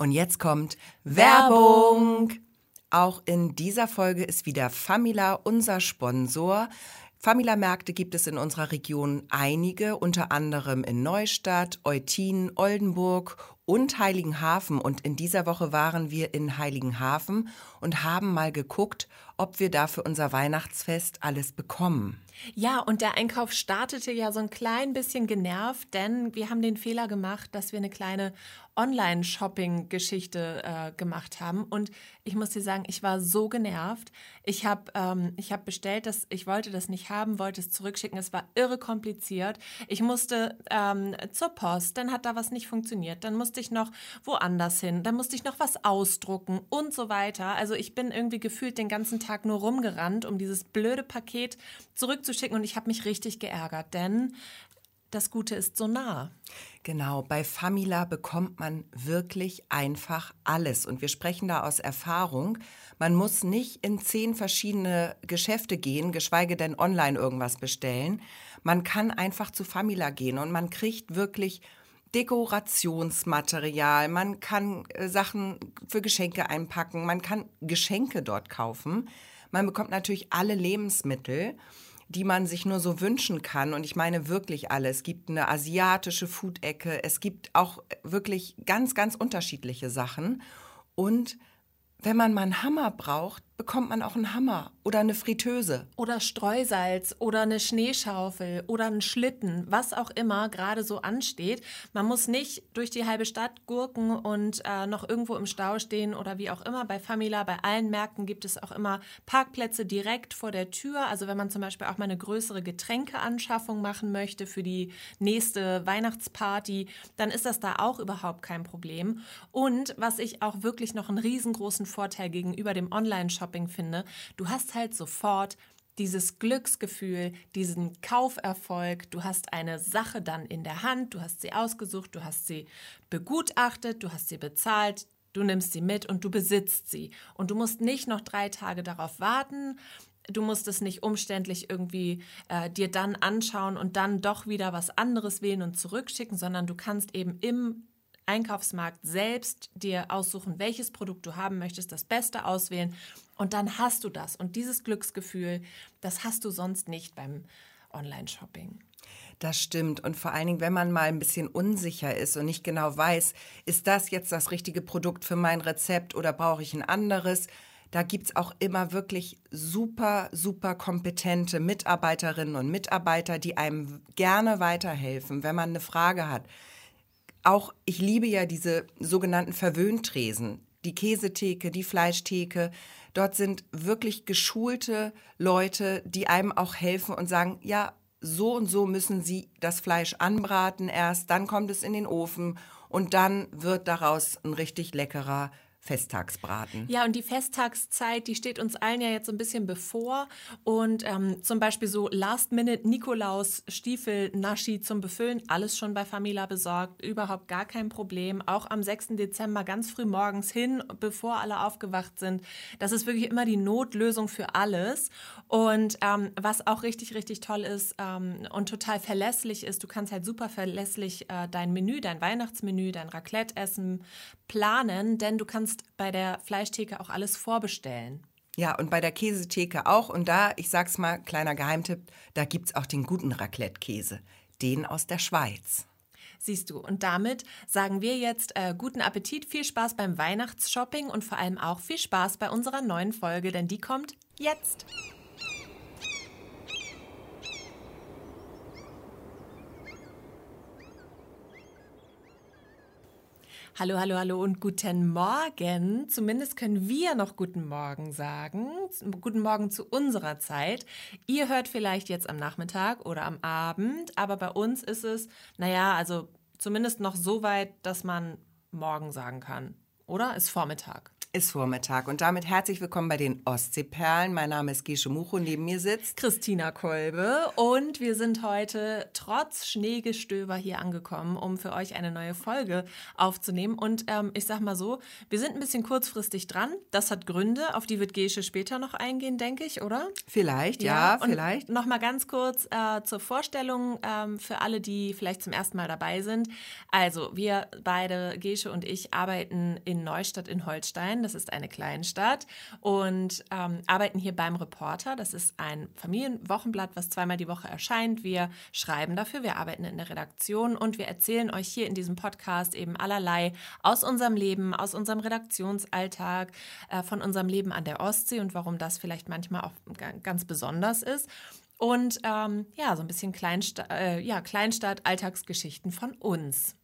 Und jetzt kommt Werbung. Auch in dieser Folge ist wieder Famila unser Sponsor. Famila-Märkte gibt es in unserer Region einige, unter anderem in Neustadt, Eutin, Oldenburg und Heiligenhafen. Und in dieser Woche waren wir in Heiligenhafen und haben mal geguckt, ob wir da für unser Weihnachtsfest alles bekommen. Ja, und der Einkauf startete ja so ein klein bisschen genervt, denn wir haben den Fehler gemacht, dass wir eine kleine Online-Shopping-Geschichte äh, gemacht haben. Und ich muss dir sagen, ich war so genervt. Ich habe ähm, hab bestellt, dass ich wollte das nicht haben, wollte es zurückschicken. Es war irre kompliziert. Ich musste ähm, zur Post, dann hat da was nicht funktioniert. Dann musste ich noch woanders hin, dann musste ich noch was ausdrucken und so weiter. Also ich bin irgendwie gefühlt den ganzen Tag nur rumgerannt, um dieses blöde Paket zurückzuschicken. Und ich habe mich richtig geärgert, denn das Gute ist so nah. Genau, bei Famila bekommt man wirklich einfach alles. Und wir sprechen da aus Erfahrung. Man muss nicht in zehn verschiedene Geschäfte gehen, geschweige denn online irgendwas bestellen. Man kann einfach zu Famila gehen und man kriegt wirklich Dekorationsmaterial, man kann äh, Sachen für Geschenke einpacken, man kann Geschenke dort kaufen. Man bekommt natürlich alle Lebensmittel die man sich nur so wünschen kann. Und ich meine wirklich alle. Es gibt eine asiatische Food-Ecke. Es gibt auch wirklich ganz, ganz unterschiedliche Sachen. Und wenn man mal einen Hammer braucht, bekommt man auch einen Hammer oder eine Fritteuse. Oder Streusalz oder eine Schneeschaufel oder einen Schlitten, was auch immer gerade so ansteht. Man muss nicht durch die halbe Stadt gurken und äh, noch irgendwo im Stau stehen oder wie auch immer. Bei Famila, bei allen Märkten gibt es auch immer Parkplätze direkt vor der Tür. Also wenn man zum Beispiel auch mal eine größere Getränkeanschaffung machen möchte für die nächste Weihnachtsparty, dann ist das da auch überhaupt kein Problem. Und was ich auch wirklich noch einen riesengroßen Vorteil gegenüber dem Online-Shop Shopping finde, du hast halt sofort dieses Glücksgefühl, diesen Kauferfolg, du hast eine Sache dann in der Hand, du hast sie ausgesucht, du hast sie begutachtet, du hast sie bezahlt, du nimmst sie mit und du besitzt sie. Und du musst nicht noch drei Tage darauf warten, du musst es nicht umständlich irgendwie äh, dir dann anschauen und dann doch wieder was anderes wählen und zurückschicken, sondern du kannst eben im Einkaufsmarkt selbst dir aussuchen, welches Produkt du haben möchtest, das Beste auswählen und dann hast du das. Und dieses Glücksgefühl, das hast du sonst nicht beim Online-Shopping. Das stimmt. Und vor allen Dingen, wenn man mal ein bisschen unsicher ist und nicht genau weiß, ist das jetzt das richtige Produkt für mein Rezept oder brauche ich ein anderes? Da gibt es auch immer wirklich super, super kompetente Mitarbeiterinnen und Mitarbeiter, die einem gerne weiterhelfen, wenn man eine Frage hat. Auch ich liebe ja diese sogenannten Verwöhntresen, die Käsetheke, die Fleischtheke. Dort sind wirklich geschulte Leute, die einem auch helfen und sagen, ja, so und so müssen Sie das Fleisch anbraten erst, dann kommt es in den Ofen und dann wird daraus ein richtig leckerer Festtagsbraten. Ja, und die Festtagszeit, die steht uns allen ja jetzt so ein bisschen bevor. Und ähm, zum Beispiel so Last-Minute-Nikolaus, Stiefel, Naschi zum Befüllen, alles schon bei Famila besorgt, überhaupt gar kein Problem. Auch am 6. Dezember ganz früh morgens hin, bevor alle aufgewacht sind. Das ist wirklich immer die Notlösung für alles. Und ähm, was auch richtig, richtig toll ist ähm, und total verlässlich ist, du kannst halt super verlässlich äh, dein Menü, dein Weihnachtsmenü, dein Raclette-Essen planen, denn du kannst kannst bei der Fleischtheke auch alles vorbestellen. Ja, und bei der Käsetheke auch. Und da, ich sag's mal, kleiner Geheimtipp, da gibt's auch den guten Raclette-Käse. Den aus der Schweiz. Siehst du, und damit sagen wir jetzt äh, guten Appetit, viel Spaß beim Weihnachtsshopping und vor allem auch viel Spaß bei unserer neuen Folge, denn die kommt jetzt. Hallo, hallo, hallo und guten Morgen. Zumindest können wir noch guten Morgen sagen. Guten Morgen zu unserer Zeit. Ihr hört vielleicht jetzt am Nachmittag oder am Abend, aber bei uns ist es, naja, also zumindest noch so weit, dass man morgen sagen kann. Oder? Ist Vormittag. Ist Vormittag und damit herzlich willkommen bei den Ostseeperlen. Mein Name ist Gesche Mucho, neben mir sitzt Christina Kolbe und wir sind heute trotz Schneegestöber hier angekommen, um für euch eine neue Folge aufzunehmen. Und ähm, ich sag mal so, wir sind ein bisschen kurzfristig dran. Das hat Gründe, auf die wird Gesche später noch eingehen, denke ich, oder? Vielleicht, ja, ja vielleicht. Noch mal ganz kurz äh, zur Vorstellung ähm, für alle, die vielleicht zum ersten Mal dabei sind. Also, wir beide, Gesche und ich, arbeiten in Neustadt in Holstein. Das ist eine Kleinstadt und ähm, arbeiten hier beim Reporter. Das ist ein Familienwochenblatt, was zweimal die Woche erscheint. Wir schreiben dafür, wir arbeiten in der Redaktion und wir erzählen euch hier in diesem Podcast eben allerlei aus unserem Leben, aus unserem Redaktionsalltag, äh, von unserem Leben an der Ostsee und warum das vielleicht manchmal auch ganz besonders ist und ähm, ja, so ein bisschen Kleinsta äh, ja, Kleinstadt-Alltagsgeschichten von uns.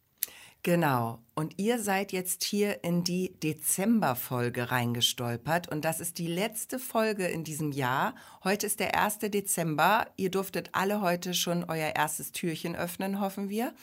Genau. Und ihr seid jetzt hier in die Dezemberfolge reingestolpert. Und das ist die letzte Folge in diesem Jahr. Heute ist der 1. Dezember. Ihr durftet alle heute schon euer erstes Türchen öffnen, hoffen wir.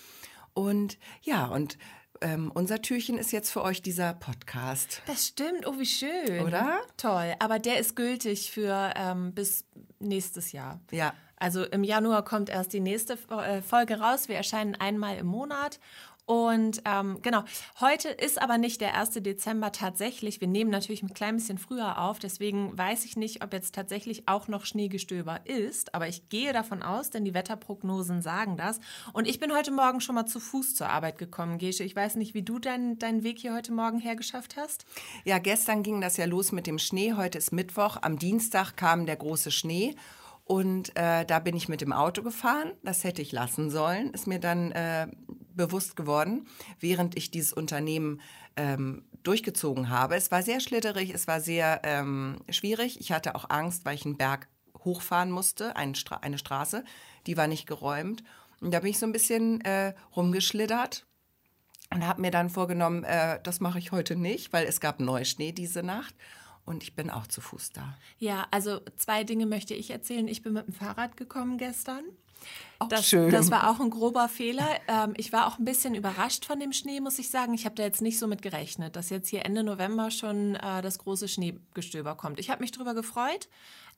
Und ja, und ähm, unser Türchen ist jetzt für euch dieser Podcast. Das stimmt, oh wie schön. Oder? Toll, aber der ist gültig für ähm, bis nächstes Jahr. Ja. Also im Januar kommt erst die nächste äh, Folge raus. Wir erscheinen einmal im Monat und ähm, genau, heute ist aber nicht der 1. Dezember tatsächlich. Wir nehmen natürlich ein klein bisschen früher auf, deswegen weiß ich nicht, ob jetzt tatsächlich auch noch Schneegestöber ist. Aber ich gehe davon aus, denn die Wetterprognosen sagen das. Und ich bin heute Morgen schon mal zu Fuß zur Arbeit gekommen, Gesche. Ich weiß nicht, wie du deinen dein Weg hier heute Morgen hergeschafft hast. Ja, gestern ging das ja los mit dem Schnee. Heute ist Mittwoch. Am Dienstag kam der große Schnee. Und äh, da bin ich mit dem Auto gefahren. Das hätte ich lassen sollen. Ist mir dann äh, bewusst geworden, während ich dieses Unternehmen ähm, durchgezogen habe. Es war sehr schlitterig, es war sehr ähm, schwierig. Ich hatte auch Angst, weil ich einen Berg hochfahren musste, eine, Stra eine Straße, die war nicht geräumt. Und da bin ich so ein bisschen äh, rumgeschlittert und habe mir dann vorgenommen, äh, das mache ich heute nicht, weil es gab Neuschnee diese Nacht und ich bin auch zu Fuß da. Ja, also zwei Dinge möchte ich erzählen. Ich bin mit dem Fahrrad gekommen gestern. Auch das, schön. das war auch ein grober Fehler. Ähm, ich war auch ein bisschen überrascht von dem Schnee, muss ich sagen. Ich habe da jetzt nicht so mit gerechnet, dass jetzt hier Ende November schon äh, das große Schneegestöber kommt. Ich habe mich darüber gefreut,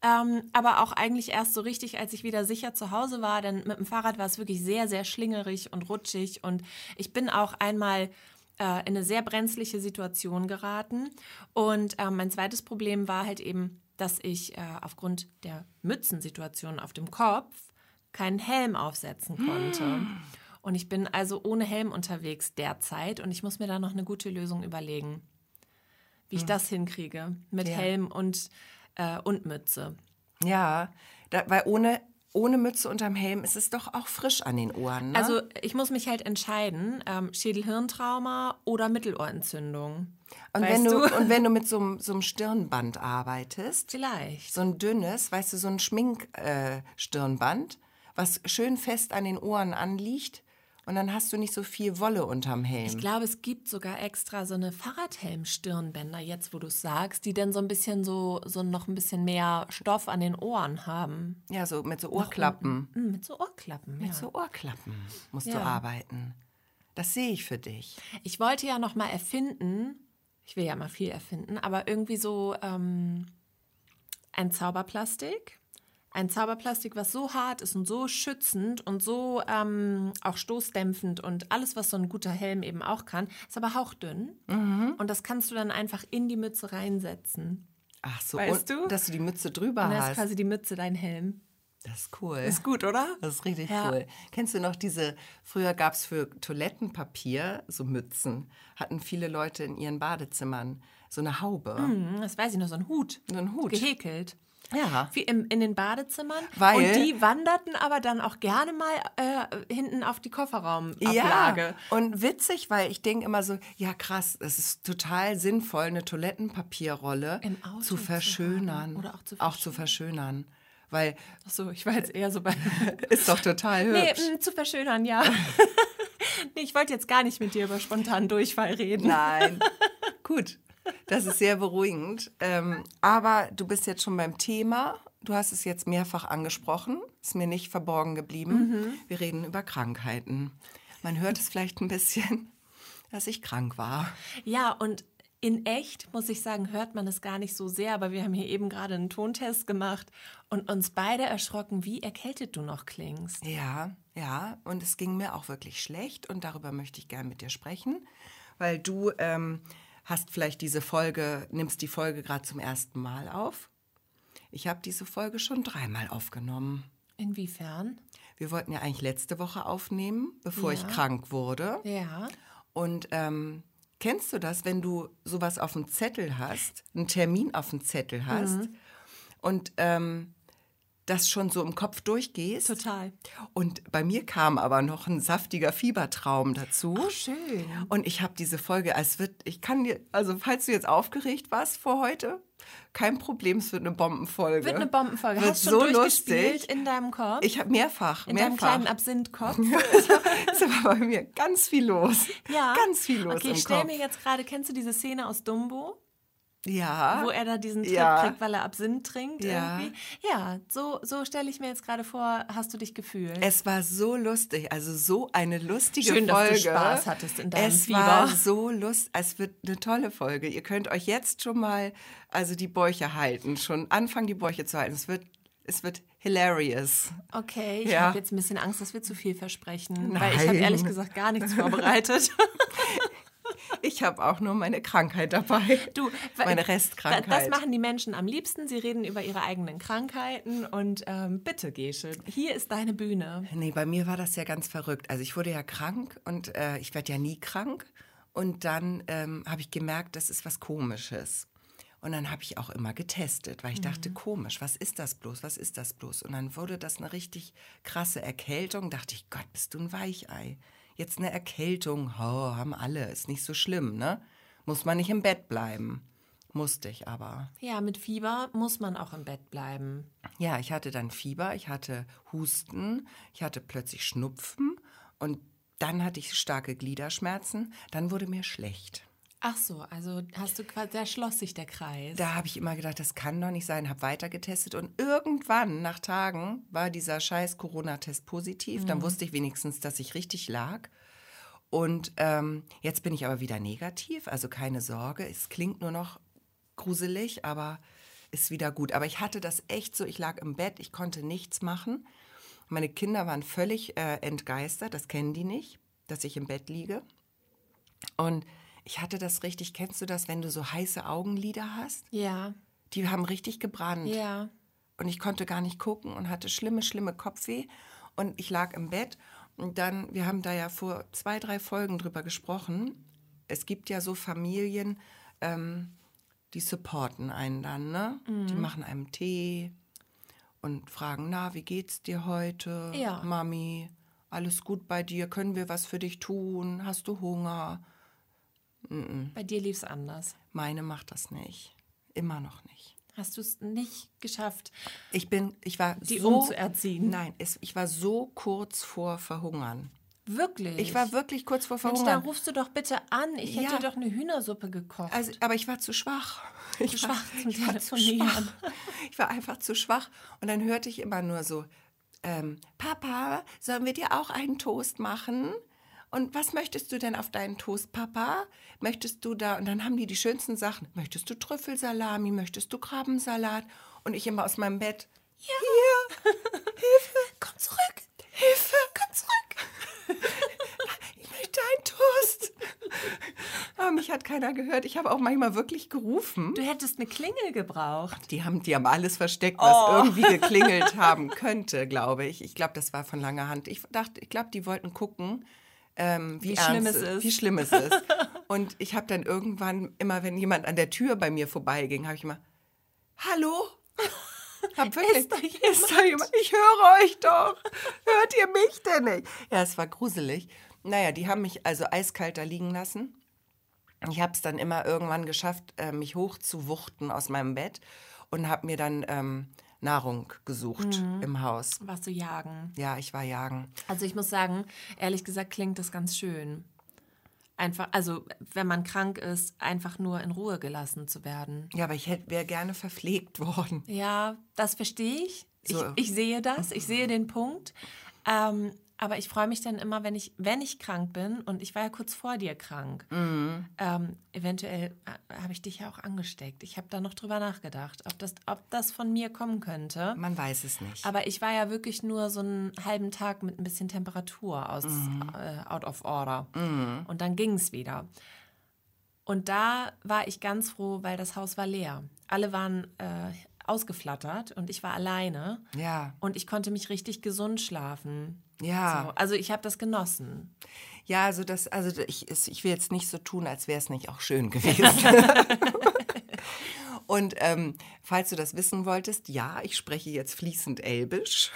ähm, aber auch eigentlich erst so richtig, als ich wieder sicher zu Hause war. Denn mit dem Fahrrad war es wirklich sehr, sehr schlingerig und rutschig. Und ich bin auch einmal äh, in eine sehr brenzliche Situation geraten. Und äh, mein zweites Problem war halt eben, dass ich äh, aufgrund der Mützensituation auf dem Kopf keinen Helm aufsetzen konnte. Und ich bin also ohne Helm unterwegs derzeit und ich muss mir da noch eine gute Lösung überlegen, wie ich hm. das hinkriege mit ja. Helm und, äh, und Mütze. Ja, da, weil ohne ohne Mütze unterm Helm ist es doch auch frisch an den Ohren. Ne? Also ich muss mich halt entscheiden, ähm, Schädelhirntrauma oder Mittelohrentzündung. Und wenn, du, du? und wenn du mit so, so einem Stirnband arbeitest, vielleicht. So ein dünnes, weißt du, so ein Schminkstirnband, äh, was schön fest an den Ohren anliegt, und dann hast du nicht so viel Wolle unterm Helm. Ich glaube, es gibt sogar extra so eine Fahrradhelm-Stirnbänder, jetzt wo du es sagst, die dann so ein bisschen so, so noch ein bisschen mehr Stoff an den Ohren haben. Ja, so mit so Ohrklappen. Mm, mit so Ohrklappen, Mit so Ohrklappen musst ja. du arbeiten. Das sehe ich für dich. Ich wollte ja noch mal erfinden, ich will ja mal viel erfinden, aber irgendwie so ähm, ein Zauberplastik ein Zauberplastik, was so hart ist und so schützend und so ähm, auch stoßdämpfend und alles, was so ein guter Helm eben auch kann, ist aber hauchdünn. Mhm. Und das kannst du dann einfach in die Mütze reinsetzen. Ach so, weißt du? dass du die Mütze drüber und hast. Das ist quasi die Mütze dein Helm. Das ist cool. Ist gut, oder? Das ist richtig ja. cool. Kennst du noch diese, früher gab es für Toilettenpapier so Mützen, hatten viele Leute in ihren Badezimmern so eine Haube. Mm, das weiß ich noch, so ein Hut. So ein Hut. Gehäkelt. Ja. Wie im, in den Badezimmern. Weil, und die wanderten aber dann auch gerne mal äh, hinten auf die Kofferraumablage. Ja, und witzig, weil ich denke immer so, ja krass, es ist total sinnvoll, eine Toilettenpapierrolle zu verschönern. Zu oder auch zu verschönern. Auch zu verschönern. Weil, Ach so, ich war jetzt eher so bei. ist doch total hübsch. Nee, mh, zu verschönern, ja. nee, ich wollte jetzt gar nicht mit dir über spontanen Durchfall reden. Nein. Gut. Das ist sehr beruhigend. Ähm, aber du bist jetzt schon beim Thema. Du hast es jetzt mehrfach angesprochen. Ist mir nicht verborgen geblieben. Mhm. Wir reden über Krankheiten. Man hört es vielleicht ein bisschen, dass ich krank war. Ja, und In echt, muss ich sagen, hört man es gar nicht so sehr, aber wir haben hier eben gerade einen Tontest gemacht und uns beide erschrocken, wie erkältet du noch klingst. Ja, ja, und es ging mir auch wirklich schlecht und darüber möchte ich gerne mit dir sprechen, weil du ähm, hast vielleicht diese Folge, nimmst die Folge gerade zum ersten Mal auf. Ich habe diese Folge schon dreimal aufgenommen. Inwiefern? Wir wollten ja eigentlich letzte Woche aufnehmen, bevor Ja. ich krank wurde. Ja. Und ähm, kennst du das, wenn du sowas auf dem Zettel hast, einen Termin auf dem Zettel hast Mhm. und ähm, das schon so im Kopf durchgehst? Total. Und bei mir kam aber noch ein saftiger Fiebertraum dazu. Oh, schön. Und ich habe diese Folge, es wird, ich kann dir, also falls du jetzt aufgeregt warst vor heute, kein Problem, es wird eine Bombenfolge. Wird eine Bombenfolge. Wird Hast du so schon durchgespielt lustig. in deinem Kopf? Ich habe mehrfach, in deinem mehrfach. kleinen Absinthkopf? ist aber bei mir ganz viel los. Ja. Ganz viel los Okay, ich stell Kopf. mir jetzt gerade, kennst du diese Szene aus Dumbo? Ja. wo er da diesen Trip Ja. kriegt, weil er Absinth trinkt Ja. irgendwie. Ja, so, so stelle ich mir jetzt gerade vor, hast du dich gefühlt. Es war so lustig, also so eine lustige Schön, dass du Folge. Spaß hattest in deinem Es Fieber. war so lustig, es wird eine tolle Folge. Ihr könnt euch jetzt schon mal also die Bäuche halten, schon anfangen die Bäuche zu halten. Es wird es wird hilarious. okay, ich Ja. habe jetzt ein bisschen Angst, dass wir zu viel versprechen, weil ich habe Nein. ehrlich gesagt gar nichts vorbereitet. Ich habe auch nur meine Krankheit dabei. Du, meine Restkrankheit. Das machen die Menschen am liebsten. Sie reden über ihre eigenen Krankheiten und ähm, bitte, Gesche, hier ist deine Bühne. Nee, bei mir war das ja ganz verrückt. Also ich wurde ja krank und äh, ich werde ja nie krank. Und dann ähm, habe ich gemerkt, das ist was Komisches. Und dann habe ich auch immer getestet, weil ich dachte, komisch, was ist das bloß, was ist das bloß? Und dann wurde das eine richtig krasse Erkältung. Dachte ich, Gott, bist du ein Weichei. Jetzt eine Erkältung, oh, haben alle, ist nicht so schlimm, ne? Muss man nicht im Bett bleiben. Musste ich aber. Ja, mit Fieber muss man auch im Bett bleiben. Ja, ich hatte dann Fieber, ich hatte Husten, ich hatte plötzlich Schnupfen und dann hatte ich starke Gliederschmerzen. Dann wurde mir schlecht. Ach so, also hast du quasi, da schloss sich der Kreis. Da habe ich immer gedacht, das kann doch nicht sein, habe weiter getestet und irgendwann nach Tagen war dieser scheiß Corona-Test positiv. Dann wusste ich wenigstens, dass ich richtig lag. Und ähm, jetzt bin ich aber wieder negativ, also keine Sorge. Es klingt nur noch gruselig, aber ist wieder gut. Aber ich hatte das echt so, ich lag im Bett, ich konnte nichts machen. Meine Kinder waren völlig äh, entgeistert, das kennen die nicht, dass ich im Bett liege. Und ich hatte das richtig, kennst du das, wenn du so heiße Augenlider hast? ja, Die haben richtig gebrannt. ja. Und ich konnte gar nicht gucken und hatte schlimme, schlimme Kopfweh. Und ich lag im Bett. Und dann, wir haben da ja vor zwei, drei Folgen drüber gesprochen. Es gibt ja so Familien, ähm, die supporten einen dann, ne? Die machen einem Tee und fragen, na, wie geht's dir heute? Ja. Mami, alles gut bei dir? Können wir was für dich tun? Hast du Hunger? Bei dir lief es anders. Meine macht das nicht. Immer noch nicht. Hast du es nicht geschafft? Ich bin, ich war Die so, umzuerziehen? Nein, es, ich war so kurz vor Verhungern. Wirklich? Ich war wirklich kurz vor Mensch, dann Verhungern. rufst du doch bitte an. Ich Ja. hätte doch eine Hühnersuppe gekocht. Also, aber ich war zu schwach. Ich Zu schwach zum ich war zu schwach. Ich war einfach zu schwach. Und dann hörte ich immer nur so, ähm, Papa, sollen wir dir auch einen Toast machen? Und was möchtest du denn auf deinen Toast, Papa? Möchtest du da? Und dann haben die die schönsten Sachen. Möchtest du Trüffelsalami? Möchtest du Krabbensalat? Und ich immer aus meinem Bett. Ja. Hier. Hilfe. Komm zurück. Hilfe. Komm zurück. Ich möchte einen Toast. Aber mich hat keiner gehört. Ich habe auch manchmal wirklich gerufen. du hättest eine Klingel gebraucht. Die haben, die haben alles versteckt, was Oh. irgendwie geklingelt haben könnte, glaube ich. Ich glaube, das war von langer Hand. Ich dachte, ich glaube, die wollten gucken, ähm, wie, Wie ernst schlimm es ist. Wie schlimm es ist. Und ich habe dann irgendwann, immer wenn jemand an der Tür bei mir vorbeiging, habe ich immer, hallo? Hab wirklich, Ist da ist da jemand? Ich höre euch doch. Hört ihr mich denn nicht? Ja, es war gruselig. Naja, die haben mich also eiskalt da liegen lassen. Ich habe es dann immer irgendwann geschafft, äh, mich hochzuwuchten aus meinem Bett und habe mir dann ähm, Nahrung gesucht Mhm. im Haus. Warst du jagen? Ja, ich war jagen. Also ich muss sagen, ehrlich gesagt klingt das ganz schön. Einfach, also wenn man krank ist, einfach nur in Ruhe gelassen zu werden. Ja, aber ich wäre gerne verpflegt worden. Ja, das verstehe ich. So. ich. Ich sehe das, ich sehe den Punkt. Ähm, aber ich freue mich dann immer, wenn ich, wenn ich krank bin und ich war ja kurz vor dir krank. Mhm. Ähm, eventuell äh, habe ich dich ja auch angesteckt. Ich habe da noch drüber nachgedacht, ob das, ob das von mir kommen könnte. Man weiß es nicht. Aber ich war ja wirklich nur so einen halben Tag mit ein bisschen Temperatur aus Mhm. äh, out of order. Und dann ging es wieder. Und da war ich ganz froh, weil das Haus war leer. Alle waren äh, ausgeflattert und ich war alleine. ja, Und ich konnte mich richtig gesund schlafen. ja. So, also ich habe das genossen. Ja, also das, also ich, ich will jetzt nicht so tun, als wäre es nicht auch schön gewesen. Und ähm, falls du das wissen wolltest, ja, ich spreche jetzt fließend Elbisch.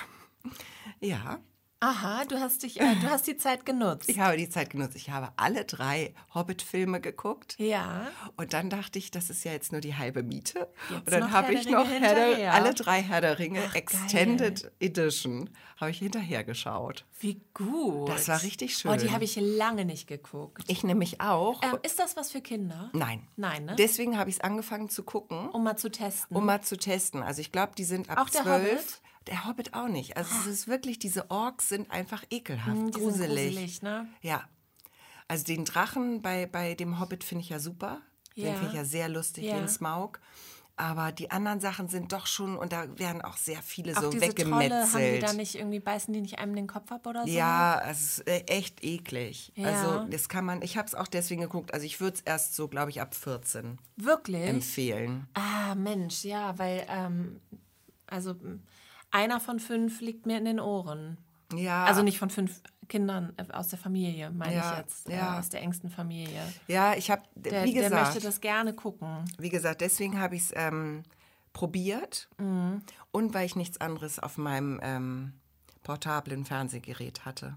Ja, Aha, du hast dich, äh, du hast die Zeit genutzt. ich habe die Zeit genutzt. Ich habe alle drei Hobbit-Filme geguckt. Ja. Und dann dachte ich, das ist ja jetzt nur die halbe Miete. Jetzt und dann habe ich noch Ringe Herr der, hinterher. alle drei Herr der Ringe Ach, Extended Edition habe ich hinterher geschaut. Wie gut. Das war richtig Oh, die schön. habe ich lange nicht geguckt. Ich nämlich auch. Ähm, ist das was für Kinder? Nein. Nein, ne? Deswegen habe ich es angefangen zu gucken. um mal zu testen. um mal zu testen. Also ich glaube, die sind ab Auch der zwölf. Hobbit? Der Hobbit auch nicht. Also es ist wirklich, diese Orks sind einfach ekelhaft, Hm, sind gruselig. gruselig, ne? Ja. Also den Drachen bei, bei dem Hobbit finde ich ja super. Den Ja. finde ich ja sehr lustig, Ja. den Smaug. Aber die anderen Sachen sind doch schon, und da werden auch sehr viele Auch so diese Trolle, haben die weggemetzelt. da nicht irgendwie, beißen die nicht einem den Kopf ab oder so? Ja, es ist äh, echt eklig. Ja. Also das kann man, ich habe es auch deswegen geguckt, also ich würde es erst so, glaube ich, ab 14 Wirklich? empfehlen. Ah, Mensch, ja, weil, ähm, also m, einer von fünf liegt mir in den Ohren. Ja, Also nicht von fünf Kindern äh, aus der Familie, meine Ja, ich jetzt. ja. Äh, aus der engsten Familie. ja, ich habe, Der, wie der gesagt, möchte das gerne gucken. Wie gesagt, deswegen habe ich es ähm, probiert und weil ich nichts anderes auf meinem ähm, portablen Fernsehgerät hatte.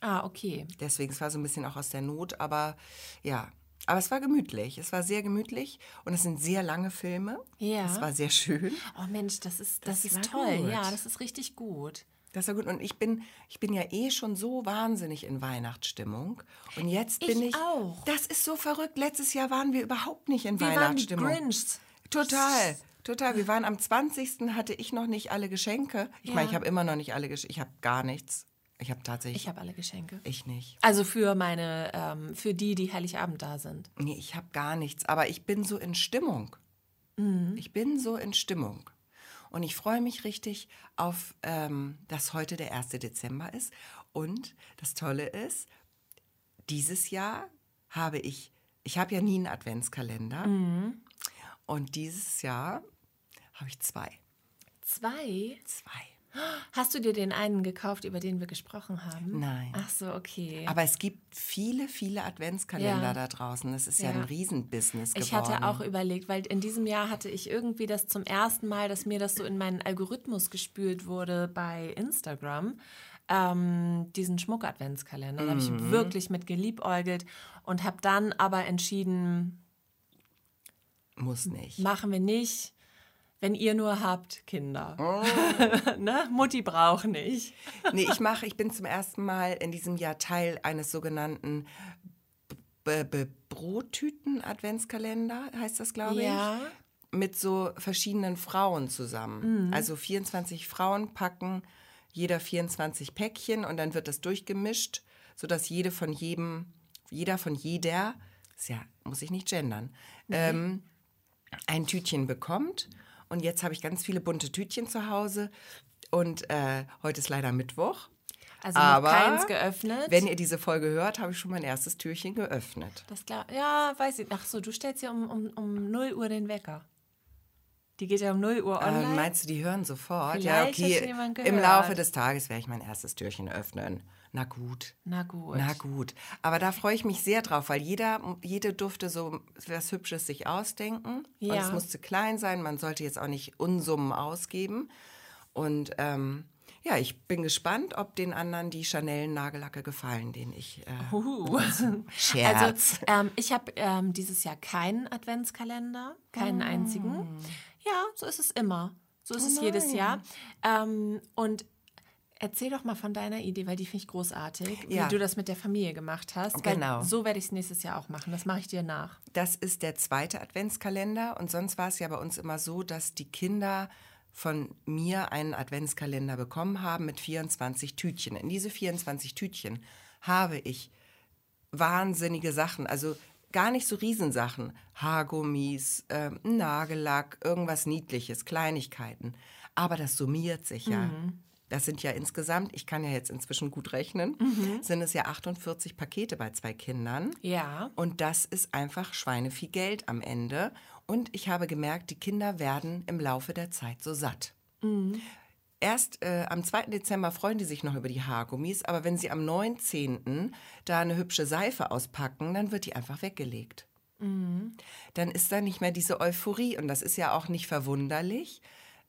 Ah, okay. Deswegen, es war so ein bisschen auch aus der Not, aber ja. Aber es war gemütlich. Es war sehr gemütlich und es sind sehr lange Filme. Ja. Es war sehr schön. Oh Mensch, das ist, das, Das ist toll. gut. Ja, das ist richtig gut. Das war gut. Und ich bin, ich bin ja eh schon so wahnsinnig in Weihnachtsstimmung. Und jetzt Ich bin ich. auch. Das ist so verrückt. Letztes Jahr waren wir überhaupt nicht in Wir waren Weihnachtsstimmung. Grinchs. Total, total. Wir waren am 20. hatte ich noch nicht alle Geschenke. Ich meine, Ja. ich habe immer noch nicht alle Geschenke. Ich habe gar nichts. Ich habe tatsächlich. Ich habe alle Geschenke. ich nicht. Also für meine, ähm, für die, die Heiligabend da sind. Nee, ich habe gar nichts. Aber ich bin so in Stimmung. Mhm. Ich bin so in Stimmung. Und ich freue mich richtig auf, ähm, dass heute der 1. Dezember ist. Und das Tolle ist, dieses Jahr habe ich, ich habe ja nie einen Adventskalender. Mhm. Und dieses Jahr habe ich zwei. Zwei? Zwei. Hast du dir den einen gekauft, über den wir gesprochen haben? Nein. Ach so, okay. Aber es gibt viele, viele Adventskalender Ja. da draußen. Das ist ja, Ja. ein Riesenbusiness geworden. Ich hatte auch überlegt, weil in diesem Jahr hatte ich irgendwie das zum ersten Mal, dass mir das so in meinen Algorithmus gespült wurde bei Instagram, ähm, diesen Schmuck-Adventskalender. Da habe Mhm. ich wirklich mit geliebäugelt und habe dann aber entschieden, Muss nicht. machen wir nicht, wenn ihr nur habt, Kinder. Oh. ne? Mutti braucht nicht. Nee, ich mache, ich bin zum ersten Mal in diesem Jahr Teil eines sogenannten B -B Brottüten-Adventskalender, heißt das, glaube Ja. ich. Mit so verschiedenen Frauen zusammen. Mhm. Also 24 Frauen packen jeder 24 Päckchen und dann wird das durchgemischt, sodass jede von jedem, jeder von jeder, ist ja, muss ich nicht gendern, ähm, ein Tütchen bekommt. Und jetzt habe ich ganz viele bunte Tütchen zu Hause. Und äh, heute ist leider Mittwoch. Also Aber keins geöffnet. Wenn ihr diese Folge hört, habe ich schon mein erstes Türchen geöffnet. Das glaub, ja, weiß ich. Ach so, du stellst ja um, um, um 0 Uhr den Wecker. Die geht ja um 0 Uhr online. Ähm, meinst du, die hören sofort? Vielleicht ja, okay. Im. Laufe des Tages werde ich mein erstes Türchen öffnen. Na gut. Na gut. Na gut. Aber da freue ich mich sehr drauf, weil jeder, jede durfte so was Hübsches sich ausdenken. Und Ja. es musste klein sein. Man sollte jetzt auch nicht Unsummen ausgeben. Und ähm, ja, ich bin gespannt, ob den anderen die Chanel-Nagellacke gefallen, den ich. Äh, Uh. Scherz. Also ähm, ich habe ähm, dieses Jahr keinen Adventskalender, keinen Ah. einzigen. Ja, so ist es immer. So Oh ist es jedes Jahr. Ähm, und erzähl doch mal von deiner Idee, weil die finde ich großartig, Ja. wie du das mit der Familie gemacht hast. Genau. So werde ich es nächstes Jahr auch machen. Das mache ich dir nach. Das ist der zweite Adventskalender und sonst war es ja bei uns immer so, dass die Kinder von mir einen Adventskalender bekommen haben mit 24 Tütchen. In diese 24 Tütchen habe ich wahnsinnige Sachen, also gar nicht so Riesensachen, Haargummis, äh, Nagellack, irgendwas Niedliches, Kleinigkeiten. Aber das summiert sich ja. Mhm. Das sind ja insgesamt, ich kann ja jetzt inzwischen gut rechnen, mhm. sind es ja 48 Pakete bei zwei Kindern. Ja. Und das ist einfach schweineviel Geld am Ende. Und ich habe gemerkt, die Kinder werden im Laufe der Zeit so satt. Mhm. Erst äh, am 2. Dezember freuen die sich noch über die Haargummis, aber wenn sie am 19. da eine hübsche Seife auspacken, dann wird die einfach weggelegt. Mhm. Dann ist da nicht mehr diese Euphorie und das ist ja auch nicht verwunderlich,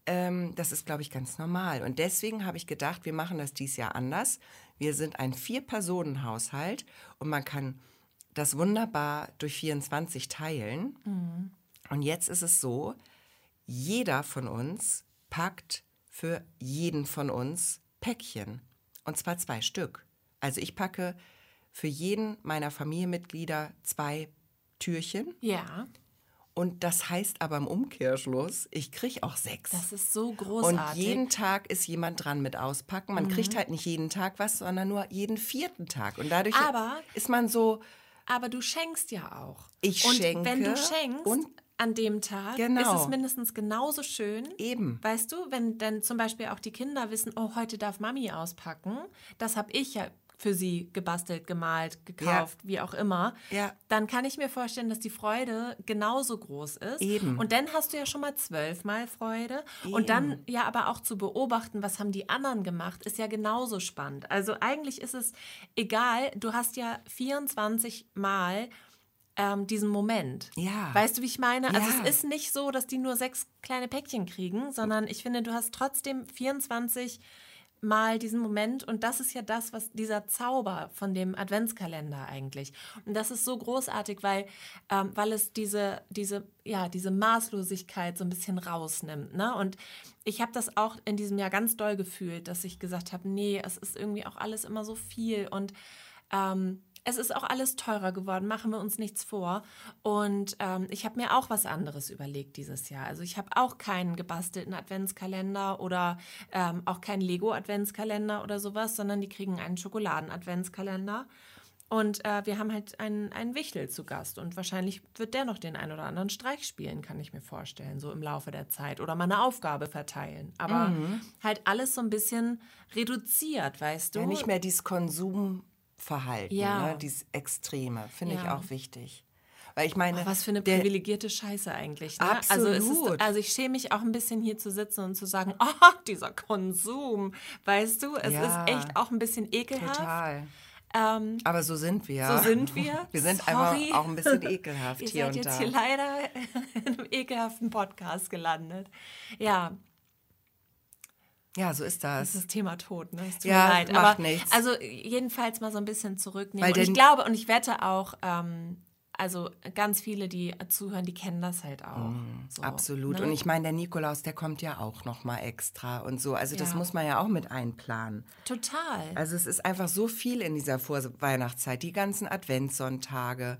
ähm, das ist, glaube ich, ganz normal. Und deswegen habe ich gedacht, wir machen das dieses Jahr anders. Wir sind ein Vier-Personen-Haushalt und man kann das wunderbar durch 24 teilen. Mhm. Und jetzt ist es so, jeder von uns packt für jeden von uns Päckchen. Und zwar zwei Stück. Also ich packe für jeden meiner Familienmitglieder zwei Türchen. Ja. Und das heißt aber im Umkehrschluss, ich kriege auch sechs. Das ist so großartig. Und jeden Tag ist jemand dran mit auspacken. Man mhm. kriegt halt nicht jeden Tag was, sondern nur jeden vierten Tag. Und dadurch aber, ist man so. Aber du schenkst ja auch. Ich und schenke. Wenn du schenkst, und an dem Tag genau. ist es mindestens genauso schön. Eben. Weißt du, wenn dann zum Beispiel auch die Kinder wissen, oh, heute darf Mami auspacken, das habe ich ja für sie gebastelt, gemalt, gekauft, ja. wie auch immer, ja. dann kann ich mir vorstellen, dass die Freude genauso groß ist. Eben. Und dann hast du ja schon mal zwölfmal Freude. Eben. Und dann ja aber auch zu beobachten, was haben die anderen gemacht, ist ja genauso spannend. Also eigentlich ist es egal, du hast ja 24 Mal ähm, diesen Moment. Ja. Weißt du, wie ich meine? Also ja. es ist nicht so, dass die nur sechs kleine Päckchen kriegen, sondern ich finde, du hast trotzdem 24 mal diesen Moment und das ist ja das, was dieser Zauber von dem Adventskalender eigentlich. Und das ist so großartig, weil, ähm, weil es diese, diese, ja, diese Maßlosigkeit so ein bisschen rausnimmt. Ne? Und ich habe das auch in diesem Jahr ganz doll gefühlt, dass ich gesagt habe, nee, es ist irgendwie auch alles immer so viel und ähm, es ist auch alles teurer geworden, machen wir uns nichts vor. Und ähm, ich habe mir auch was anderes überlegt dieses Jahr. Also ich habe auch keinen gebastelten Adventskalender oder ähm, auch keinen Lego-Adventskalender oder sowas, sondern die kriegen einen Schokoladen-Adventskalender. Und äh, wir haben halt einen, einen Wichtel zu Gast und wahrscheinlich wird der noch den einen oder anderen Streich spielen, kann ich mir vorstellen, so im Laufe der Zeit. Oder mal eine Aufgabe verteilen. Aber mhm. halt alles so ein bisschen reduziert, weißt du? Ja, nicht mehr dieses Konsum Verhalten, ja. ne? dieses Extreme, finde ja. ich auch wichtig. Weil ich meine, oh, was für eine privilegierte Scheiße eigentlich. Ne? Absolut. Also, ist, also ich schäme mich auch ein bisschen hier zu sitzen und zu sagen, oh, dieser Konsum, weißt du, es ja. ist echt auch ein bisschen ekelhaft. Total. Ähm, Aber so sind wir. So sind wir. Wir sind einfach auch ein bisschen ekelhaft Ihr hier seid und jetzt da. hier leider in einem ekelhaften Podcast gelandet. Ja, ja, so ist das. Das ist das Thema Tod, ne? Es tut ja, mir leid. Macht Aber nichts. also jedenfalls mal so ein bisschen zurücknehmen. Weil und ich glaube und ich wette auch, ähm, also ganz viele, die zuhören, die kennen das halt auch. Mm, so, absolut. Ne? Und ich meine, der Nikolaus, der kommt ja auch noch mal extra und so. Also das ja. muss man ja auch mit einplanen. Total. Also es ist einfach so viel in dieser Vorweihnachtszeit, die ganzen Adventssonntage.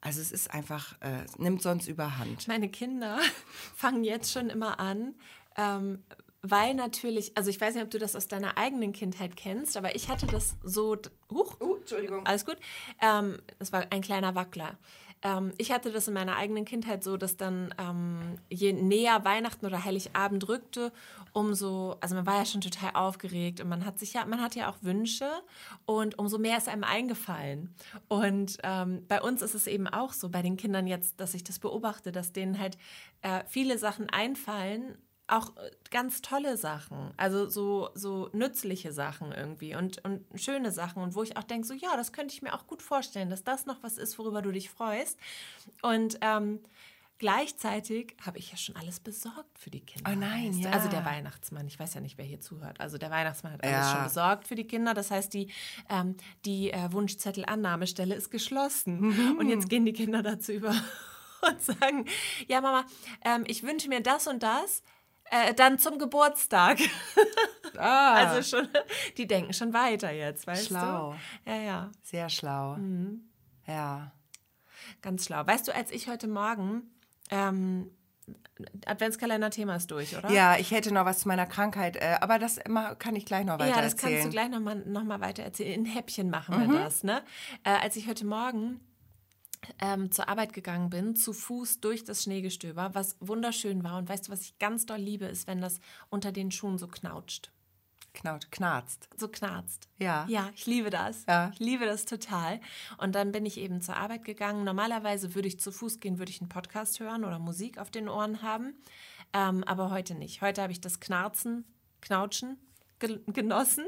Also es ist einfach, äh, nimmt sonst überhand. Meine Kinder fangen jetzt schon immer an, ähm, weil natürlich, also ich weiß nicht, ob du das aus deiner eigenen Kindheit kennst, aber ich hatte das so, huch, uh, Entschuldigung, alles gut, ähm, das war ein kleiner Wackler. Ähm, ich hatte das in meiner eigenen Kindheit so, dass dann ähm, je näher Weihnachten oder Heiligabend rückte, umso, also man war ja schon total aufgeregt und man hat sich ja, man hat ja auch Wünsche und umso mehr ist einem eingefallen. Und ähm, bei uns ist es eben auch so, bei den Kindern jetzt, dass ich das beobachte, dass denen halt äh, viele Sachen einfallen auch äh, ganz tolle Sachen, also so, so nützliche Sachen irgendwie und, und schöne Sachen und wo ich auch denke, so ja, das könnte ich mir auch gut vorstellen, dass das noch was ist, worüber du dich freust. Und ähm, gleichzeitig habe ich ja schon alles besorgt für die Kinder. Oh nein, ja. Also der Weihnachtsmann, ich weiß ja nicht, wer hier zuhört. Also der Weihnachtsmann hat alles ja. schon besorgt für die Kinder. Das heißt, die, ähm, die äh, Wunschzettelannahmestelle ist geschlossen. Mhm. Und jetzt gehen die Kinder dazu über und sagen, ja Mama, ähm, ich wünsche mir das und das äh, dann zum Geburtstag. Ah. Also schon, die denken schon weiter jetzt, weißt schlau. du? Ja, ja. Sehr schlau. Mhm. Ja. Ganz schlau. Weißt du, als ich heute Morgen ähm, Adventskalender-Thema ist durch, oder? Ja, ich hätte noch was zu meiner Krankheit, äh, aber das immer kann ich gleich noch weiter Ja, das erzählen. kannst du gleich nochmal noch mal weiter erzählen. In Häppchen machen wir das, ne? Äh, als ich heute Morgen ähm, zur Arbeit gegangen bin, zu Fuß durch das Schneegestöber, was wunderschön war. Und weißt du, was ich ganz doll liebe, ist, wenn das unter den Schuhen so knautscht. Knaut, knarzt. So knarzt. Ja. Ja, ich liebe das. Ja. Ich liebe das total. Und dann bin ich eben zur Arbeit gegangen. Normalerweise würde ich zu Fuß gehen, würde ich einen Podcast hören oder Musik auf den Ohren haben. Ähm, aber heute nicht. Heute habe ich das Knarzen, Knautschen ge genossen.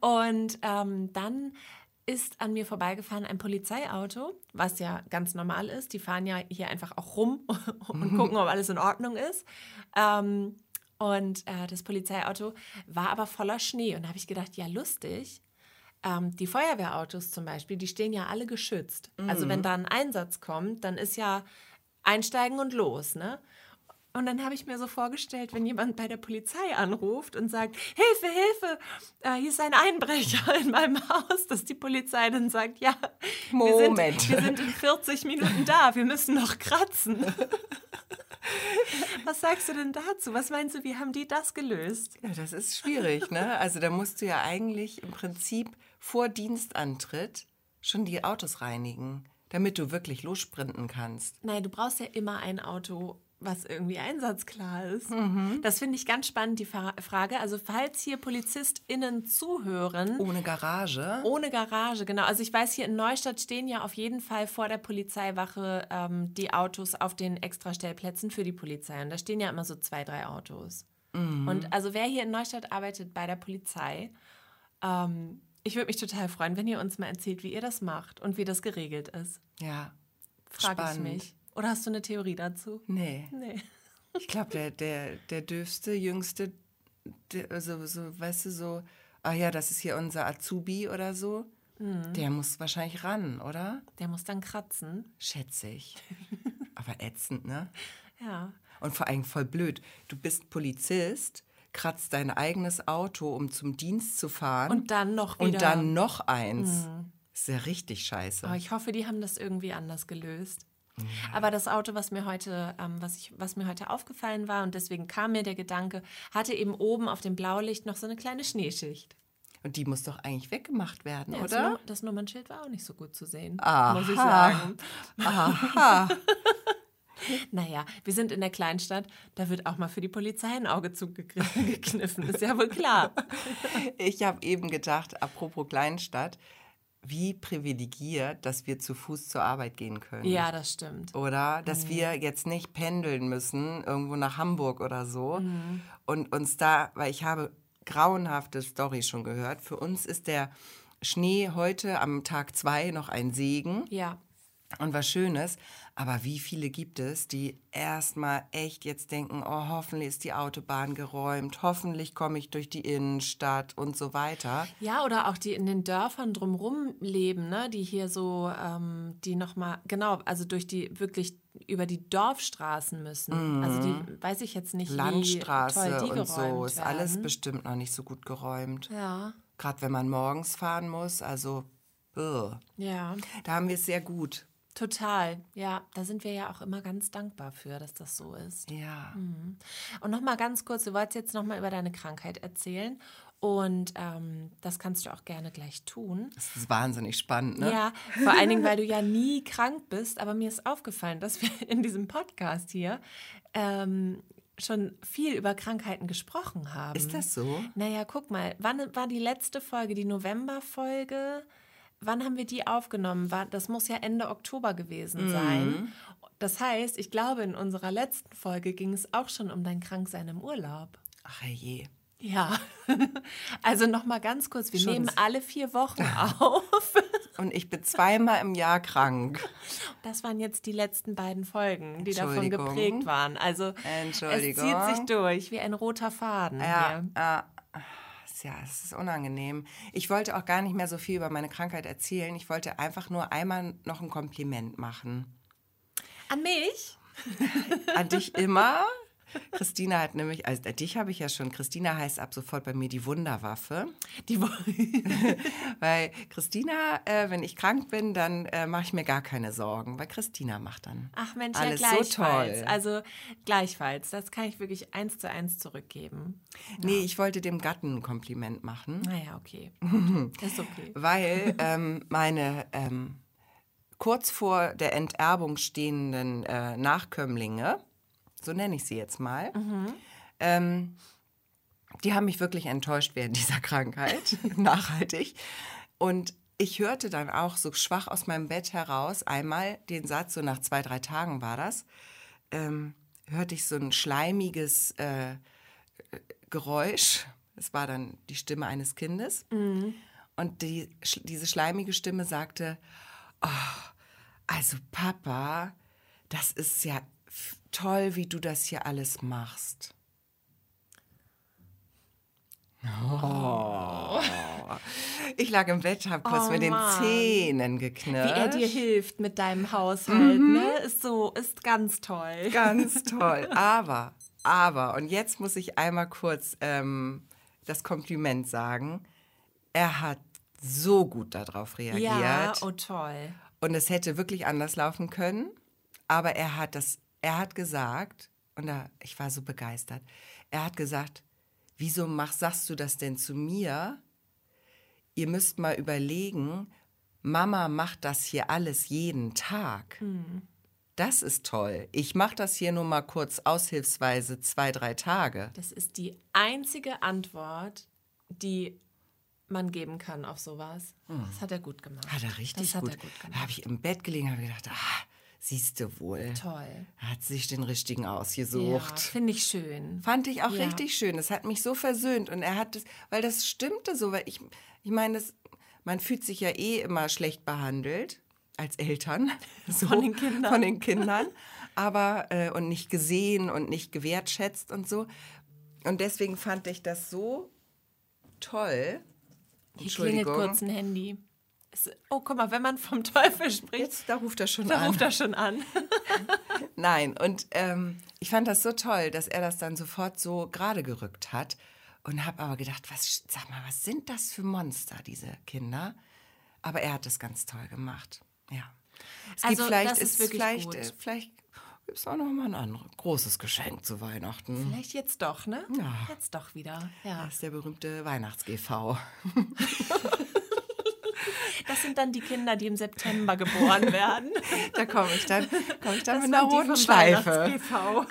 Und ähm, dann ist an mir vorbeigefahren ein Polizeiauto, was ja ganz normal ist. Die fahren ja hier einfach auch rum und gucken, ob alles in Ordnung ist. Ähm, und äh, das Polizeiauto war aber voller Schnee. Und da habe ich gedacht, ja, lustig. Ähm, die Feuerwehrautos zum Beispiel, die stehen ja alle geschützt. Also wenn da ein Einsatz kommt, dann ist ja einsteigen und los, ne? Und dann habe ich mir so vorgestellt, wenn jemand bei der Polizei anruft und sagt, Hilfe, Hilfe, äh, hier ist ein Einbrecher in meinem Haus, dass die Polizei dann sagt, ja, wir Moment. sind, wir sind in 40 Minuten da, wir müssen noch kratzen. Was sagst du denn dazu? Was meinst du, wie haben die das gelöst? Ja, das ist schwierig, ne? Also da musst du ja eigentlich im Prinzip vor Dienstantritt schon die Autos reinigen, damit du wirklich lossprinten kannst. Nein, du brauchst ja immer ein Auto, was irgendwie einsatzklar ist. Mhm. Das finde ich ganz spannend, die Fra Frage. Also falls hier PolizistInnen zuhören, Ohne Garage. ohne Garage, genau. Also ich weiß, hier in Neustadt stehen ja auf jeden Fall vor der Polizeiwache ähm, die Autos auf den Extrastellplätzen für die Polizei. Und da stehen ja immer so zwei, drei Autos. Und also wer hier in Neustadt arbeitet bei der Polizei, ähm, ich würde mich total freuen, wenn ihr uns mal erzählt, wie ihr das macht und wie das geregelt ist. Ja. Frage ich mich. Oder hast du eine Theorie dazu? Nee. Nee. Ich glaube, der, der, der dürfste, jüngste, der, also, so, weißt du, so, ah ja, das ist hier unser Azubi oder so, der muss wahrscheinlich ran, oder? Der muss dann kratzen. Schätze ich. Aber ätzend, ne? Ja. Und vor allem voll blöd. Du bist Polizist, kratzt dein eigenes Auto, um zum Dienst zu fahren. Und dann noch wieder. Und dann noch eins. Ist ja richtig scheiße. Aber ich hoffe, die haben das irgendwie anders gelöst. Aber das Auto, was mir heute, ähm, was ich, was mir heute aufgefallen war und deswegen kam mir der Gedanke, hatte eben oben auf dem Blaulicht noch so eine kleine Schneeschicht. Und die muss doch eigentlich weggemacht werden, Ja, Das, oder? Num- das Nummernschild war auch nicht so gut zu sehen, Aha. muss ich sagen. Aha. Naja, wir sind in der Kleinstadt, da wird auch mal für die Polizei ein Auge zugekniffen, ist ja wohl klar. Ich habe eben gedacht, apropos Kleinstadt, wie privilegiert, dass wir zu Fuß zur Arbeit gehen können. Ja, das stimmt. Oder dass wir jetzt nicht pendeln müssen, irgendwo nach Hamburg oder so. Und uns da, weil ich habe grauenhafte Storys schon gehört. Für uns ist der Schnee heute am Tag zwei noch ein Segen Ja, und was Schönes. Aber wie viele gibt es, die erstmal echt jetzt denken, oh, hoffentlich ist die Autobahn geräumt, hoffentlich komme ich durch die Innenstadt und so weiter. Ja, oder auch die in den Dörfern drumherum leben, ne? die hier so, ähm, die nochmal, genau, also durch die, wirklich über die Dorfstraßen müssen. Also die, weiß ich jetzt nicht, wie toll Landstraße die und so ist alles werden. bestimmt noch nicht so gut geräumt. Ja, Gerade wenn man morgens fahren muss, also ugh. ja, da haben wir es sehr gut. Total. Ja, da sind wir ja auch immer ganz dankbar für, dass das so ist. Ja. Mhm. Und nochmal ganz kurz, du wolltest jetzt nochmal über deine Krankheit erzählen. Und ähm, das kannst du auch gerne gleich tun. Das ist wahnsinnig spannend, ne? Ja, vor allen Dingen, weil du ja nie krank bist. Aber mir ist aufgefallen, dass wir in diesem Podcast hier ähm, schon viel über Krankheiten gesprochen haben. Ist das so? Naja, guck mal, wann war die letzte Folge, die Novemberfolge? Wann haben wir die aufgenommen? Das muss ja Ende Oktober Mhm. gewesen sein. Das heißt, ich glaube, in unserer letzten Folge ging es auch schon um dein Kranksein im Urlaub. Ach je. Ja, also nochmal ganz kurz, wir Schon nehmen alle vier Wochen auf. Und ich bin zweimal im Jahr krank. Das waren jetzt die letzten beiden Folgen, die davon geprägt waren. Also Entschuldigung. es zieht sich durch wie ein roter Faden. Ja, hier. äh, ja, es ist unangenehm. Ich wollte auch gar nicht mehr so viel über meine Krankheit erzählen. Ich wollte einfach nur einmal noch ein Kompliment machen. An mich? An dich immer. Christina hat nämlich, also dich habe ich ja schon, Christina heißt ab sofort bei mir die Wunderwaffe. Die Weil Christina, äh, wenn ich krank bin, dann äh, mache ich mir gar keine Sorgen, weil Christina macht dann. Ach Mensch, alles ja so gleichfalls. toll. Also gleichfalls. Das kann ich wirklich eins zu eins zurückgeben. Nee, ich wollte dem Gatten ein Kompliment machen. Naja, okay. Ist okay. weil ähm, meine ähm, kurz vor der Enterbung stehenden äh, Nachkömmlinge, so nenne ich sie jetzt mal, ähm, die haben mich wirklich enttäuscht während dieser Krankheit, nachhaltig. Und ich hörte dann auch so schwach aus meinem Bett heraus einmal den Satz, so nach zwei, drei Tagen war das, ähm, hörte ich so ein schleimiges äh, Geräusch. Es war dann die Stimme eines Kindes. Und die, diese schleimige Stimme sagte, oh, also Papa, das ist ja toll, wie du das hier alles machst. Oh. Ich lag im Bett, habe kurz Oh, mit den. Zähnen Wie geknirscht. er dir hilft mit deinem Haushalt, ne? Ist so, ist ganz toll. Ganz toll. Aber, aber, und jetzt muss ich einmal kurz ähm, das Kompliment sagen. Er hat so gut darauf reagiert. Ja, oh toll. Und es hätte wirklich anders laufen können. Aber er hat das, er hat gesagt, und da, ich war so begeistert, er hat gesagt, wieso mach, sagst du das denn zu mir? Ihr müsst mal überlegen, Mama macht das hier alles jeden Tag. Das ist toll. Ich mache das hier nur mal kurz aushilfsweise zwei, drei Tage. Das ist die einzige Antwort, die man geben kann auf sowas. Das hat er gut gemacht. Hat er richtig das hat gut. er gut Da gemacht. habe ich im Bett gelegen und gedacht, ah, siehst du wohl. Toll. Hat sich den richtigen Ja, ausgesucht. finde ich schön. Fand ich auch Ja. richtig schön. Das hat mich so versöhnt. Und er hat es, weil das stimmte so, weil ich, ich meine, man fühlt sich ja eh immer schlecht behandelt als Eltern. So, Von den Kindern. Von den Kindern. Aber, äh, und nicht gesehen und nicht gewertschätzt und so. Und deswegen fand ich das so toll. Hier klingelt kurz ein Handy. Oh, guck mal, wenn man vom Teufel spricht, Jetzt, da ruft er schon da an. ruft er schon an. Nein, und ähm, ich fand das so toll, dass er das dann sofort so gerade gerückt hat und habe aber gedacht, was, sag mal, was sind das für Monster, diese Kinder? Aber er hat das ganz toll gemacht. Ja. Es gibt Also, vielleicht, das ist ist vielleicht, gut. äh, vielleicht gibt es auch noch mal ein anderes großes Geschenk zu Weihnachten. Vielleicht jetzt doch, ne? Ja. Jetzt doch wieder. Ja. Das ist der berühmte Weihnachts-GV. Das sind dann die Kinder, die im September geboren werden. Da komme ich dann, komm ich dann Das mit einer roten Schleife.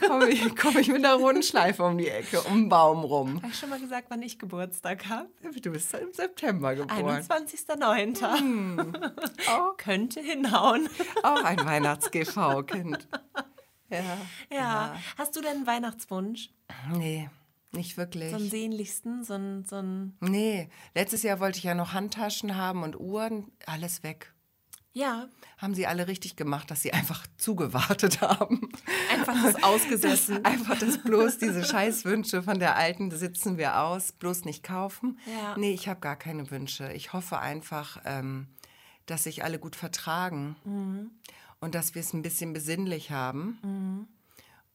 Komme ich, komm ich mit einer roten Schleife um die Ecke, um den Baum rum. Habe ich schon mal gesagt, wann ich Geburtstag habe? Du bist im September geboren. 21.09. Oh, Könnte hinhauen. Auch ein Weihnachts-GV-Kind. Ja. Ja. Hast du denn einen Weihnachtswunsch? Nee, nicht wirklich. So einen sehnlichsten? So einen, so einen Nee, letztes Jahr wollte ich ja noch Handtaschen haben und Uhren. Alles weg. ja, Haben sie alle richtig gemacht, dass sie einfach zugewartet haben. einfach das ausgesessen. Einfach das bloß diese Scheißwünsche von der alten sitzen wir aus, bloß nicht kaufen. Ja. Nee, ich habe gar keine Wünsche. Ich hoffe einfach, ähm, dass sich alle gut vertragen Mhm. und dass wir es ein bisschen besinnlich haben.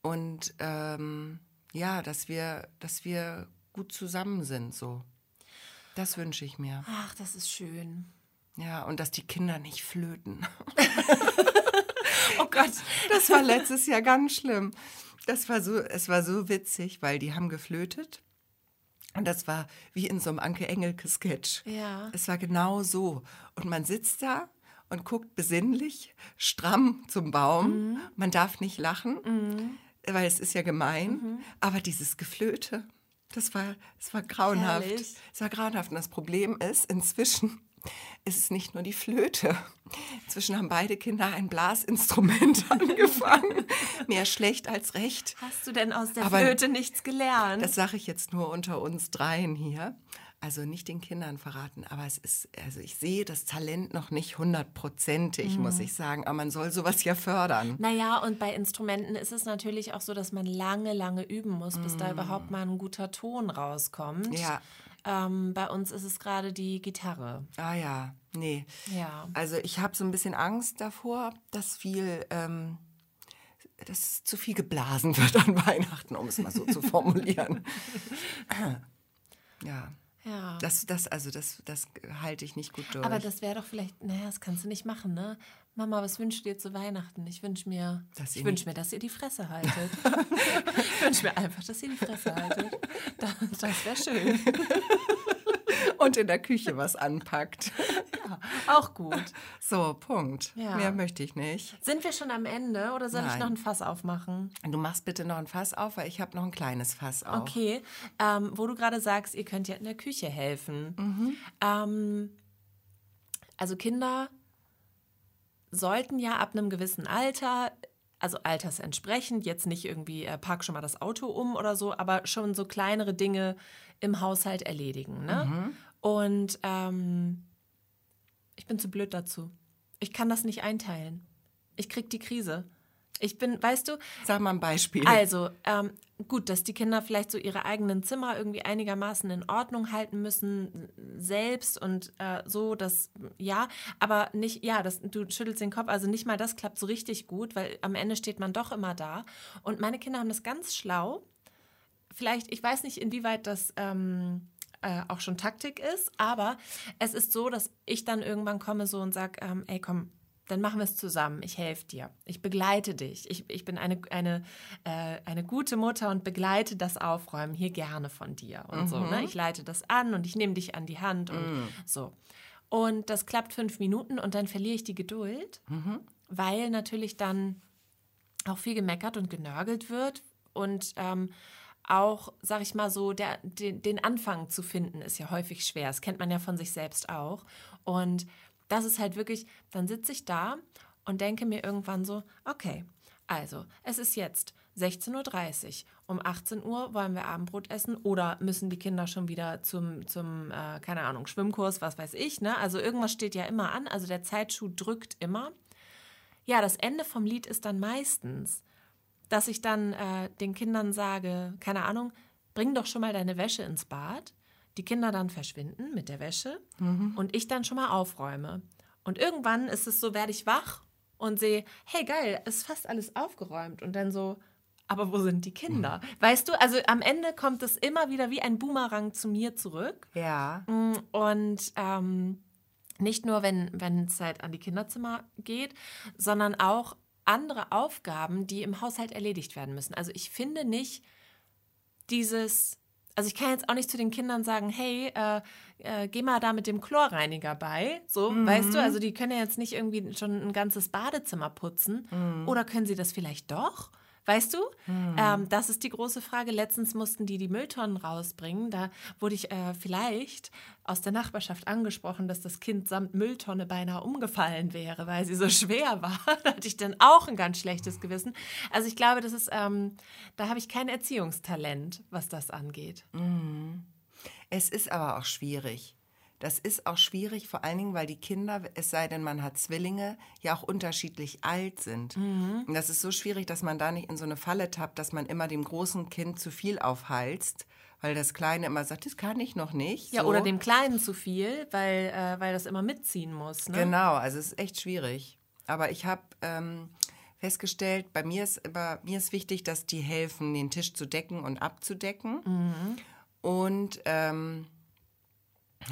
Und ähm, ja, dass wir, dass wir gut zusammen sind, so. Das wünsche ich mir. Ach, das ist schön. Ja, und dass die Kinder nicht flöten. Oh Gott. Das war letztes Jahr ganz schlimm. Das war so, es war so witzig, weil die haben geflötet. Und das war wie in so einem Anke Engelke-Sketch. Ja. Es war genau so. Und man sitzt da und guckt besinnlich, stramm zum Baum. Mhm. Man darf nicht lachen, weil es ist ja gemein. Mhm. Aber dieses Geflöte, das war, das war grauenhaft. Herrlich. Es war grauenhaft. Und das Problem ist, inzwischen ist es nicht nur die Flöte. Inzwischen haben beide Kinder ein Blasinstrument angefangen. Mehr schlecht als recht. Hast du denn aus der Aber Flöte nichts gelernt? Das sage ich jetzt nur unter uns dreien hier. Also nicht den Kindern verraten, aber es ist, also ich sehe das Talent noch nicht hundertprozentig, Mhm. muss ich sagen. Aber man soll sowas ja fördern. Naja, und bei Instrumenten ist es natürlich auch so, dass man lange, lange üben muss, bis da überhaupt mal ein guter Ton rauskommt. Mm. Ja. Ähm, bei uns ist es gerade die Gitarre. Ah ja, nee. Ja. Also ich habe so ein bisschen Angst davor, dass viel ähm, dass zu viel geblasen wird an Weihnachten, um es mal so zu formulieren. ja. Ja. Das, das, also das, das halte ich nicht gut durch. Aber das wäre doch vielleicht, naja, das kannst du nicht machen, ne? Mama, was wünschst du dir zu Weihnachten? Ich wünsche mir, Dass ich wünsche mir, dass ihr die Fresse haltet. ich wünsche mir einfach, dass ihr die Fresse haltet. Das, das wäre schön. und in der Küche was anpackt. Auch gut. So, Punkt. Ja. Mehr möchte ich nicht. Sind wir schon am Ende oder soll ich Nein. noch ein Fass aufmachen? Du machst bitte noch ein Fass auf, weil ich habe noch ein kleines Fass auf. Okay, ähm, wo du gerade sagst, ihr könnt ja in der Küche helfen. Ähm, also Kinder sollten ja ab einem gewissen Alter, also altersentsprechend, jetzt nicht irgendwie äh, park schon mal das Auto um oder so, aber schon so kleinere Dinge im Haushalt erledigen. Ne? Und ähm, ich bin zu blöd dazu. Ich kann das nicht einteilen. Ich krieg die Krise. Ich bin, weißt du, Sag mal ein Beispiel. also, ähm, gut, dass die Kinder vielleicht so ihre eigenen Zimmer irgendwie einigermaßen in Ordnung halten müssen, selbst und äh, so, dass, ja, aber nicht, ja, das, du schüttelst den Kopf, also nicht mal das klappt so richtig gut, weil am Ende steht man doch immer da. Und meine Kinder haben das ganz schlau. Vielleicht, ich weiß nicht, inwieweit das ähm, äh, auch schon Taktik ist, aber es ist so, dass ich dann irgendwann komme so und sage, ähm, ey, komm, dann machen wir es zusammen. Ich helfe dir. Ich begleite dich. Ich, ich bin eine, eine, äh, eine gute Mutter und begleite das Aufräumen hier gerne von dir. Und so, ne? Ich leite das an und ich nehme dich an die Hand und so. Und das klappt fünf Minuten und dann verliere ich die Geduld, weil natürlich dann auch viel gemeckert und genörgelt wird und ähm, auch, sag ich mal so, der, den, den Anfang zu finden, ist ja häufig schwer. Das kennt man ja von sich selbst auch. Und das ist halt wirklich, dann sitze ich da und denke mir irgendwann so, okay, also, es ist jetzt 16.30 Uhr. Um 18 Uhr wollen wir Abendbrot essen oder müssen die Kinder schon wieder zum, zum äh, keine Ahnung, Schwimmkurs, was weiß ich. Ne? Also irgendwas steht ja immer an. Also der Zeitschuh drückt immer. Ja, das Ende vom Lied ist dann meistens, dass ich dann äh, den Kindern sage, keine Ahnung, bring doch schon mal deine Wäsche ins Bad. Die Kinder dann verschwinden mit der Wäsche und ich dann schon mal aufräume. Und irgendwann ist es so, werde ich wach und sehe, hey geil, ist fast alles aufgeräumt. Und dann so, aber wo sind die Kinder? Weißt du, also am Ende kommt es immer wieder wie ein Boomerang zu mir zurück. ja. Und ähm, nicht nur, wenn wenn es halt an die Kinderzimmer geht, sondern auch andere Aufgaben, die im Haushalt erledigt werden müssen. Also ich finde nicht dieses, also ich kann jetzt auch nicht zu den Kindern sagen, hey, äh, äh, geh mal da mit dem Chlorreiniger bei, so, weißt du, also die können ja jetzt nicht irgendwie schon ein ganzes Badezimmer putzen. Oder können sie das vielleicht doch? Weißt du? Ähm, das ist die große Frage. Letztens mussten die die Mülltonnen rausbringen. Da wurde ich äh, vielleicht aus der Nachbarschaft angesprochen, dass das Kind samt Mülltonne beinahe umgefallen wäre, weil sie so schwer war. da hatte ich dann auch ein ganz schlechtes Gewissen. Also ich glaube, das ist, ähm, da habe ich kein Erziehungstalent, was das angeht. Es ist aber auch schwierig. Das ist auch schwierig, vor allen Dingen, weil die Kinder, es sei denn, man hat Zwillinge, ja auch unterschiedlich alt sind. Und das ist so schwierig, dass man da nicht in so eine Falle tappt, dass man immer dem großen Kind zu viel aufhalst, weil das Kleine immer sagt, das kann ich noch nicht. Ja, so. oder dem Kleinen zu viel, weil, äh, weil das immer mitziehen muss. Ne? Genau, also es ist echt schwierig. Aber ich habe ähm, festgestellt, bei mir ist, bei mir ist wichtig, dass die helfen, den Tisch zu decken und abzudecken. Und ähm,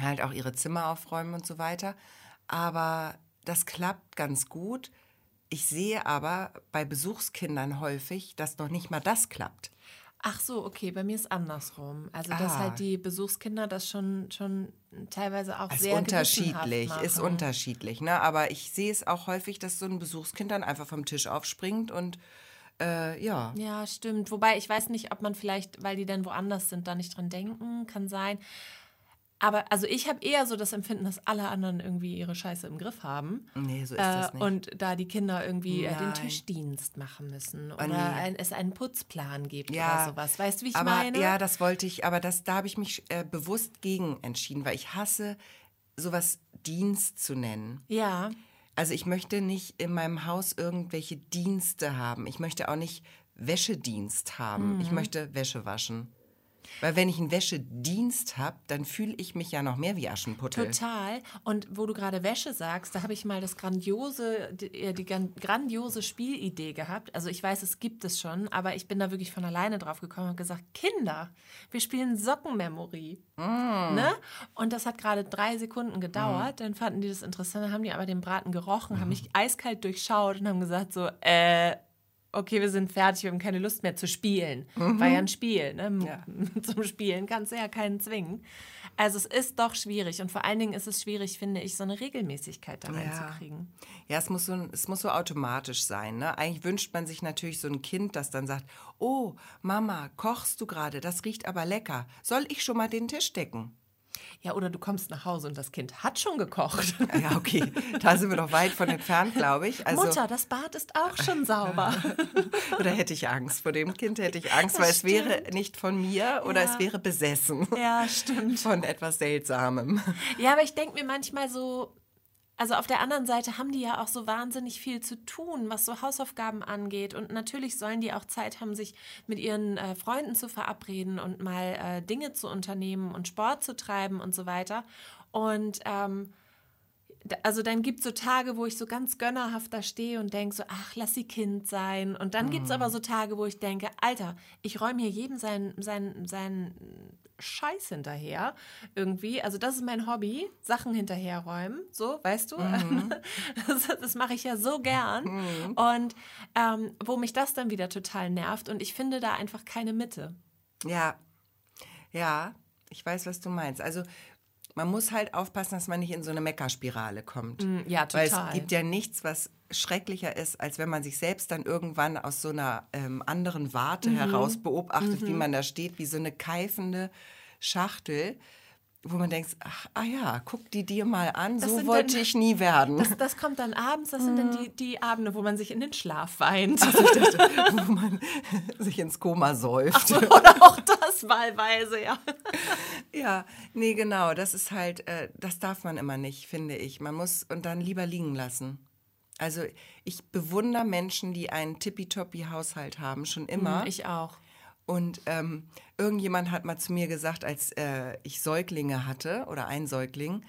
halt auch ihre Zimmer aufräumen und so weiter. Aber das klappt ganz gut. Ich sehe aber bei Besuchskindern häufig, dass noch nicht mal das klappt. Ach so, okay, bei mir ist andersrum. Also, dass Ah. halt die Besuchskinder das schon, schon teilweise auch Ist sehr unterschiedlich, ist unterschiedlich. Ne? Aber ich sehe es auch häufig, dass so ein Besuchskind dann einfach vom Tisch aufspringt und äh, ja. Ja, stimmt. Wobei ich weiß nicht, ob man vielleicht, weil die dann woanders sind, da nicht dran denken, kann sein. Aber also ich habe eher so das Empfinden, dass alle anderen irgendwie ihre Scheiße im Griff haben. Nee, so ist das Äh, nicht. und da die Kinder irgendwie äh, den Nein. Tischdienst machen müssen oder nee. ein, es einen Putzplan gibt Ja, oder sowas. Weißt du, wie ich aber meine? ja, das wollte ich, aber das, da habe ich mich äh, bewusst gegen entschieden, weil ich hasse, sowas Dienst zu nennen. ja. Also ich möchte nicht in meinem Haus irgendwelche Dienste haben. Ich möchte auch nicht Wäschedienst haben. Mhm. Ich möchte Wäsche waschen. Weil wenn ich einen Wäschedienst habe, dann fühle ich mich ja noch mehr wie Aschenputtel. Total. Und wo du gerade Wäsche sagst, da habe ich mal das grandiose, die, äh, die grandiose Spielidee gehabt. Also ich weiß, es gibt es schon, aber ich bin da wirklich von alleine drauf gekommen und gesagt, Kinder, wir spielen Sockenmemory. Mm. Ne? Und das hat gerade drei Sekunden gedauert. Mm. Dann fanden die das interessant, dann haben die aber den Braten gerochen, mm. haben mich eiskalt durchschaut und haben gesagt so, äh, okay, wir sind fertig, wir haben keine Lust mehr zu spielen. Mhm. War ja ein Spiel, ne? Ja. Zum Spielen kannst du ja keinen zwingen. Also es ist doch schwierig und vor allen Dingen ist es schwierig, finde ich, so eine Regelmäßigkeit da reinzukriegen. Ja, ja es, muss so, es muss so automatisch sein. Ne? Eigentlich wünscht man sich natürlich so ein Kind, das dann sagt, oh, Mama, kochst du gerade, das riecht aber lecker. Soll ich schon mal den Tisch decken? Ja, oder du kommst nach Hause und das Kind hat schon gekocht. Ja, okay. Da sind wir noch weit von entfernt, glaube ich. Also, Mutter, das Bad ist auch schon sauber. oder hätte ich Angst. Vor dem Kind hätte ich Angst, das weil stimmt. es wäre nicht von mir oder ja. es wäre besessen. Ja, stimmt. Von etwas Seltsamem. Ja, aber ich denke mir manchmal so, also auf der anderen Seite haben die ja auch so wahnsinnig viel zu tun, was so Hausaufgaben angeht. Und natürlich sollen die auch Zeit haben, sich mit ihren äh, Freunden zu verabreden und mal äh, Dinge zu unternehmen und Sport zu treiben und so weiter. Und ähm, also dann gibt es so Tage, wo ich so ganz gönnerhaft da stehe und denke so, ach, lass sie Kind sein. Und dann mhm. gibt es aber so Tage, wo ich denke, Alter, ich räume hier jedem sein, sein, sein Scheiß hinterher irgendwie. Also das ist mein Hobby, Sachen hinterherräumen, so, weißt du? Mhm. Das, das mache ich ja so gern. Mhm. Und ähm, wo mich das dann wieder total nervt und ich finde da einfach keine Mitte. Ja, ja, ich weiß, was du meinst. Also man muss halt aufpassen, dass man nicht in so eine Meckerspirale kommt. Mm, ja, total. Weil es gibt ja nichts, was schrecklicher ist, als wenn man sich selbst dann irgendwann aus so einer ähm, anderen Warte mhm. heraus beobachtet, mhm. wie man da steht, wie so eine keifende Schachtel wo man denkt, ach ah ja, guck die dir mal an, das so wollte dann, ich nie werden. Das, das, kommt dann abends, das sind dann mhm. die, die Abende, wo man sich in den Schlaf weint. Also dachte, wo man sich ins Koma säuft. So, oder auch das wahlweise, ja. Ja, nee, genau, das ist halt, äh, das darf man immer nicht, finde ich. Man muss und dann lieber liegen lassen. Also ich bewundere Menschen, die einen tippitoppi Haushalt haben, schon immer. Mhm, ich auch. Und ähm, irgendjemand hat mal zu mir gesagt, als äh, ich Säuglinge hatte oder ein Säugling,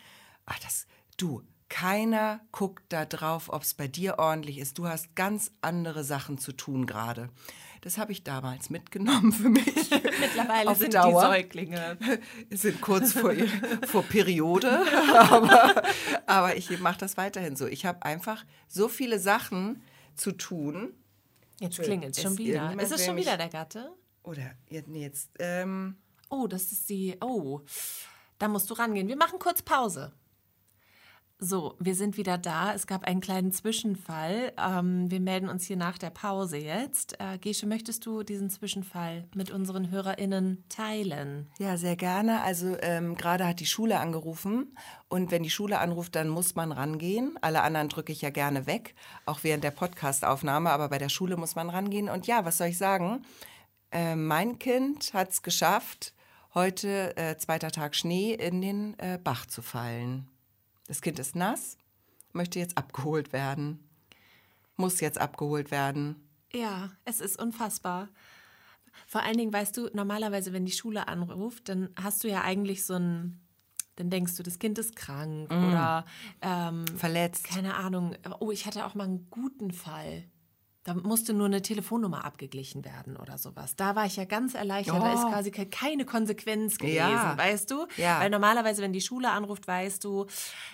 ach das, du, keiner guckt da drauf, ob es bei dir ordentlich ist. Du hast ganz andere Sachen zu tun gerade. Das habe ich damals mitgenommen für mich. Mittlerweile sind Dauer. die Säuglinge. sind kurz vor, vor Periode, aber, aber ich mache das weiterhin so. Ich habe einfach so viele Sachen zu tun. Jetzt klingelt es schon wieder. Ist es schon wieder der Gatte? Oder jetzt. Ähm oh, das ist die. Oh, da musst du rangehen. Wir machen kurz Pause. So, wir sind wieder da. Es gab einen kleinen Zwischenfall. Ähm, wir melden uns hier nach der Pause jetzt. Äh, Gesche, möchtest du diesen Zwischenfall mit unseren HörerInnen teilen? Ja, sehr gerne. Also ähm, gerade hat die Schule angerufen und wenn die Schule anruft, dann muss man rangehen. Alle anderen drücke ich ja gerne weg, auch während der Podcastaufnahme, aber bei der Schule muss man rangehen. Und ja, was soll ich sagen? Äh, mein Kind hat es geschafft, heute, äh, zweiter Tag Schnee, in den äh, Bach zu fallen. Das Kind ist nass, möchte jetzt abgeholt werden, muss jetzt abgeholt werden. Ja, es ist unfassbar. Vor allen Dingen, weißt du, normalerweise, wenn die Schule anruft, dann hast du ja eigentlich so ein, dann denkst du, das Kind ist krank mm. oder ähm, verletzt. Keine Ahnung. Oh, ich hatte auch mal einen guten Fall. Da musste nur eine Telefonnummer abgeglichen werden oder sowas. Da war ich ja ganz erleichtert. Oh. Da ist quasi keine Konsequenz gewesen, ja. weißt du? Ja. Weil normalerweise, wenn die Schule anruft, weißt du,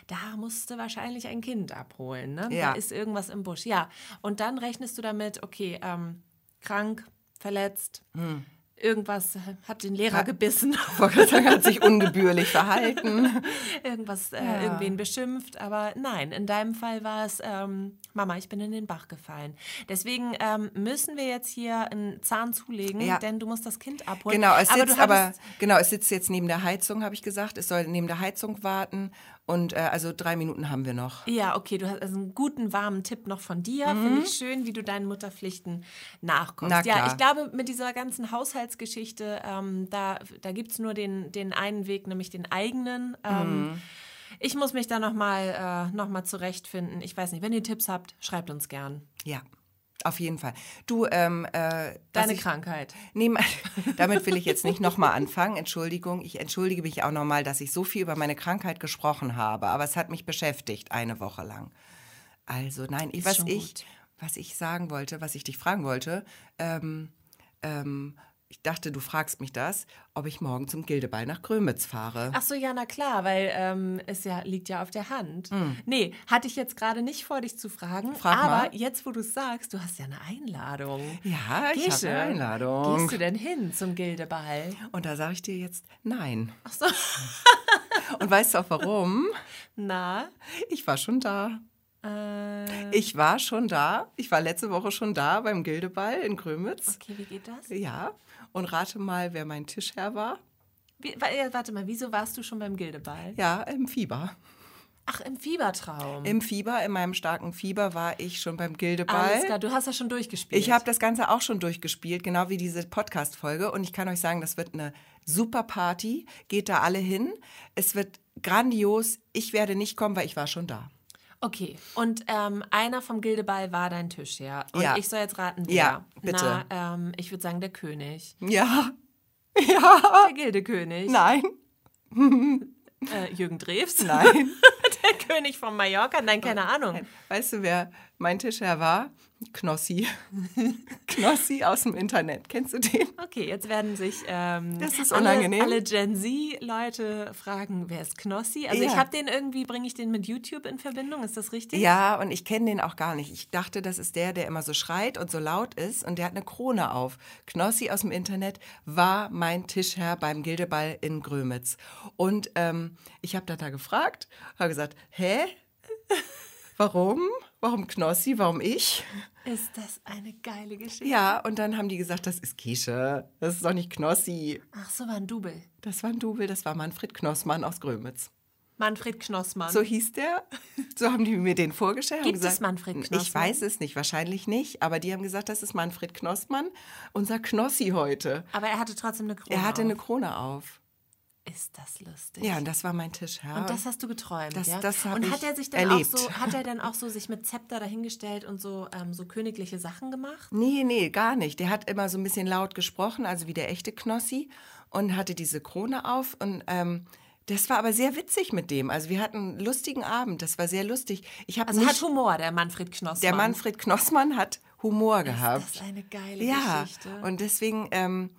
da musste wahrscheinlich ein Kind abholen. Ne? Ja. Da ist irgendwas im Busch. Ja. Und dann rechnest du damit, okay, ähm, krank, verletzt, hm irgendwas hat den Lehrer hat, gebissen. Sagen, hat sich ungebührlich verhalten. irgendwas, äh, ja. irgendwen beschimpft. Aber nein, in deinem Fall war es, ähm, Mama, ich bin in den Bach gefallen. Deswegen ähm, müssen wir jetzt hier einen Zahn zulegen, ja. denn du musst das Kind abholen. Genau, es sitzt aber, aber genau, es sitzt jetzt neben der Heizung, habe ich gesagt. Es soll neben der Heizung warten und äh, also drei Minuten haben wir noch. Ja, okay, du hast also einen guten, warmen Tipp noch von dir. Mhm. Finde ich schön, wie du deinen Mutterpflichten nachkommst. Ja, ich glaube, mit dieser ganzen Haushaltsgeschichte, ähm, da, da gibt es nur den, den einen Weg, nämlich den eigenen. Ähm, mhm. Ich muss mich da nochmal äh, noch zurechtfinden. Ich weiß nicht, wenn ihr Tipps habt, schreibt uns gern. Ja. Auf jeden Fall. Du, ähm, äh, Deine ich, Krankheit. Nee, damit will ich jetzt nicht nochmal anfangen. Entschuldigung, ich entschuldige mich auch nochmal, dass ich so viel über meine Krankheit gesprochen habe, aber es hat mich beschäftigt eine Woche lang. Also nein, ich, was ich, was ich sagen wollte, was ich dich fragen wollte, ähm, ähm, ich dachte, du fragst mich das, ob ich morgen zum Gildeball nach Grömitz fahre. Ach so, ja, na klar, weil ähm, es ja liegt ja auf der Hand. Mm. Nee, hatte ich jetzt gerade nicht vor, dich zu fragen. Frag aber mal. jetzt, wo du es sagst, du hast ja eine Einladung. Ja, ich habe eine Einladung. Gehst du denn hin zum Gildeball? Und da sage ich dir jetzt nein. Ach so. Und weißt du auch warum? Na? Ich war schon da. Äh. Ich war schon da. Ich war letzte Woche schon da beim Gildeball in Grömitz. Okay, wie geht das? Ja. Und rate mal, wer mein Tischherr war. Wie, warte mal, wieso warst du schon beim Gildeball? Ja, im Fieber. Ach, im Fiebertraum. Im Fieber, in meinem starken Fieber war ich schon beim Gildeball. Alles klar, du hast das schon durchgespielt. Ich habe das Ganze auch schon durchgespielt, genau wie diese Podcast-Folge. Und ich kann euch sagen, das wird eine super Party. Geht da alle hin. Es wird grandios. Ich werde nicht kommen, weil ich war schon da. Okay, und ähm, einer vom Gildeball war dein Tisch, ja? Und ja. ich soll jetzt raten, wer? Ja, bitte. Na, ähm, ich würde sagen, der König. Ja. Ja. Der Gildekönig. Nein. Äh, Jürgen Drews? Nein. der König von Mallorca? Nein, keine Ahnung. Weißt du, wer mein Tischherr war? Knossi. Knossi aus dem Internet. Kennst du den? Okay, jetzt werden sich ähm. Alle, alle Gen Z-Leute fragen, wer ist Knossi? Also ja. ich habe den irgendwie, bringe ich den mit YouTube in Verbindung, ist das richtig? Ja, und ich kenne den auch gar nicht. Ich dachte, das ist der, der immer so schreit und so laut ist und der hat eine Krone auf. Knossi aus dem Internet war mein Tischherr beim Gildeball in Grömitz. Und ähm, ich habe da, da gefragt, habe gesagt, hä? Warum? Warum Knossi? Warum ich? Ist das eine geile Geschichte? Ja, und dann haben die gesagt, das ist Kische. Das ist doch nicht Knossi. Ach, so war ein Double. Das war ein Double, das war Manfred Knossmann aus Grömitz. Manfred Knossmann. So hieß der. So haben die mir den vorgestellt. Gibt gesagt, es Manfred Knossmann? Ich weiß es nicht, wahrscheinlich nicht. Aber die haben gesagt, das ist Manfred Knossmann, unser Knossi heute. Aber er hatte trotzdem eine Krone Er hatte auf. eine Krone auf. Ist das lustig? Ja, und das war mein Tisch. Ja. Und das hast du geträumt, das, ja? Das und hat er sich dann erlebt. auch so, hat er dann auch so sich mit Zepter dahingestellt und so, ähm, so königliche Sachen gemacht? Nee, nee, gar nicht. Der hat immer so ein bisschen laut gesprochen, also wie der echte Knossi und hatte diese Krone auf und ähm, das war aber sehr witzig mit dem. Also wir hatten einen lustigen Abend. Das war sehr lustig. Ich also nicht, hat Humor, der Manfred Knossmann. Der Manfred Knossmann hat Humor gehabt. Das ist eine geile ja, Geschichte. Und deswegen ähm,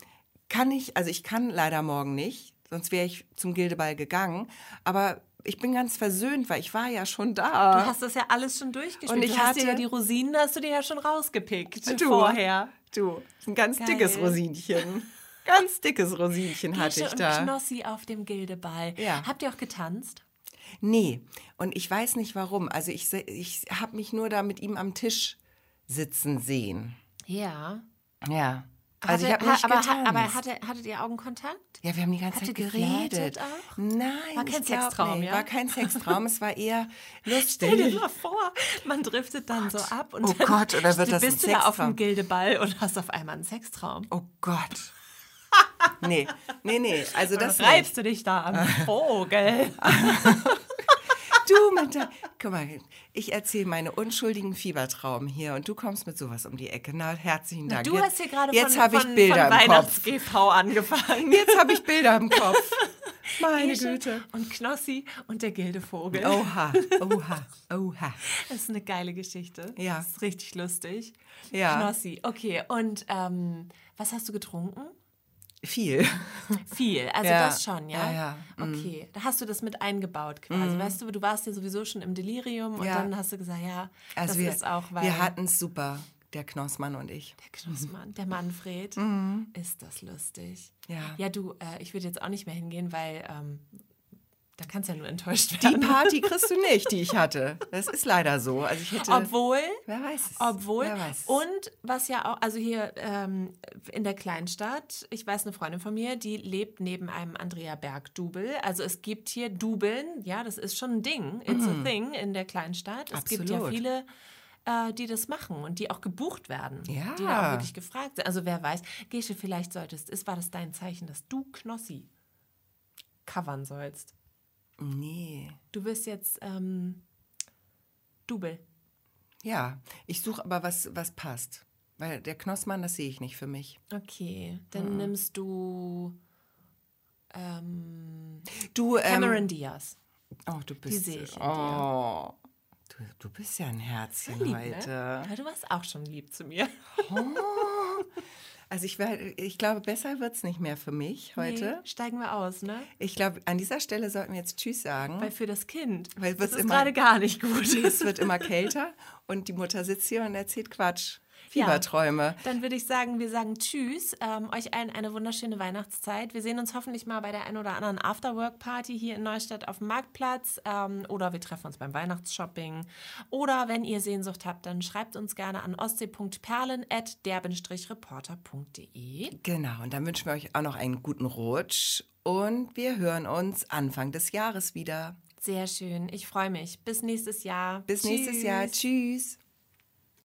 kann ich, also ich kann leider morgen nicht sonst wäre ich zum Gildeball gegangen. Aber ich bin ganz versöhnt, weil ich war ja schon da. Du hast das ja alles schon durchgespielt. Und ich du hatte ja die Rosinen, hast du dir ja schon rausgepickt du, vorher. Du, ein ganz Geil. dickes Rosinchen. Ganz dickes Rosinchen hatte ich da. Und Knossi auf dem Gildeball. Ja. Habt ihr auch getanzt? Nee, und ich weiß nicht warum. Also ich, ich habe mich nur da mit ihm am Tisch sitzen sehen. Ja. Ja. Also hatte, ich habe nicht aber, getanzt. aber hatte, hattet ihr Augenkontakt? Ja, wir haben die ganze Hattet Zeit geredet. Auch? Nein, war kein Sextraum, ja? War kein Sextraum, es war eher lustig. Stell dir mal vor, man driftet dann Gott. so ab und oh dann Gott, oder wird das bist du da auf dem Gildeball und hast auf einmal einen Sextraum. Oh Gott. nee, nee, nee, also das reibst du dich da am Vogel. Du mit der, guck mal, ich erzähle meine unschuldigen Fiebertraum hier und du kommst mit sowas um die Ecke. Na, herzlichen Dank. Du hast hier gerade jetzt von, habe ich von, Bilder von im Kopf. GV angefangen. Jetzt habe ich Bilder im Kopf. Meine Esche Güte. Und Knossi und der Gildevogel. Oha, oha, oha. Das ist eine geile Geschichte. Ja. Das ist richtig lustig. Ja. Knossi, okay. Und ähm, was hast du getrunken? Viel. Viel, also Ja. das schon, ja? Ja, ja. Mhm. Okay, da hast du das mit eingebaut quasi. Weißt du, du warst ja sowieso schon im Delirium und dann hast du gesagt, ja, Also das wir, ist auch, weil wir hatten es super, der Knossmann und ich. der Knossmann, der Manfred, ist das lustig. Mhm. Ja. Ja, du, äh, ich würde jetzt auch nicht mehr hingehen, weil ähm, da kannst du ja nur enttäuscht Die werden. Party kriegst du nicht, die ich hatte. Das ist leider so. Also ich hätte. Obwohl, wer weiß es. Obwohl, Wer weiß und was ja auch, also hier ähm, in der Kleinstadt, ich weiß eine Freundin von mir, die lebt neben einem Andrea Berg-Double. Also es gibt hier Dubeln, ja, das ist schon ein Ding, it's a thing in der Kleinstadt. Es gibt ja Mhm. Absolut. viele, äh, die das machen und die auch gebucht werden. Ja. Die da auch wirklich gefragt sind. Also wer weiß, Gesche, vielleicht solltest, ist, war das dein Zeichen, dass du Knossi covern sollst. Nee. Du wirst jetzt ähm, Double. Ja, ich suche aber was, was passt. Weil der Knossmann, das sehe ich nicht für mich. Okay, dann Mhm. nimmst du ähm, Du, ähm, Cameron Diaz. oh, du bist, sehe ich in oh, du, du bist ja ein Herzchen Lieb, heute. ne? Ja, du warst auch schon lieb zu mir. Also ich, ich glaube, besser wird es nicht mehr für mich heute. Nee, steigen wir aus, ne? Ich glaube, an dieser Stelle sollten wir jetzt Tschüss sagen. Weil für das Kind Weil das wird's ist immer- gerade gar nicht gut. es wird immer kälter und die Mutter sitzt hier und erzählt Quatsch. Fieberträume. Dann würde ich sagen, wir sagen Tschüss. Ähm, euch allen eine wunderschöne Weihnachtszeit. Wir sehen uns hoffentlich mal bei der ein oder anderen Afterwork-Party hier in Neustadt auf dem Marktplatz. Ähm, oder wir treffen uns beim Weihnachtsshopping. Oder wenn ihr Sehnsucht habt, dann schreibt uns gerne an ostsee.perlen.der-reporter.de. Genau, und dann wünschen wir euch auch noch einen guten Rutsch und wir hören uns Anfang des Jahres wieder. Sehr schön. Ich freue mich. Bis nächstes Jahr. Bis nächstes Jahr. Tschüss.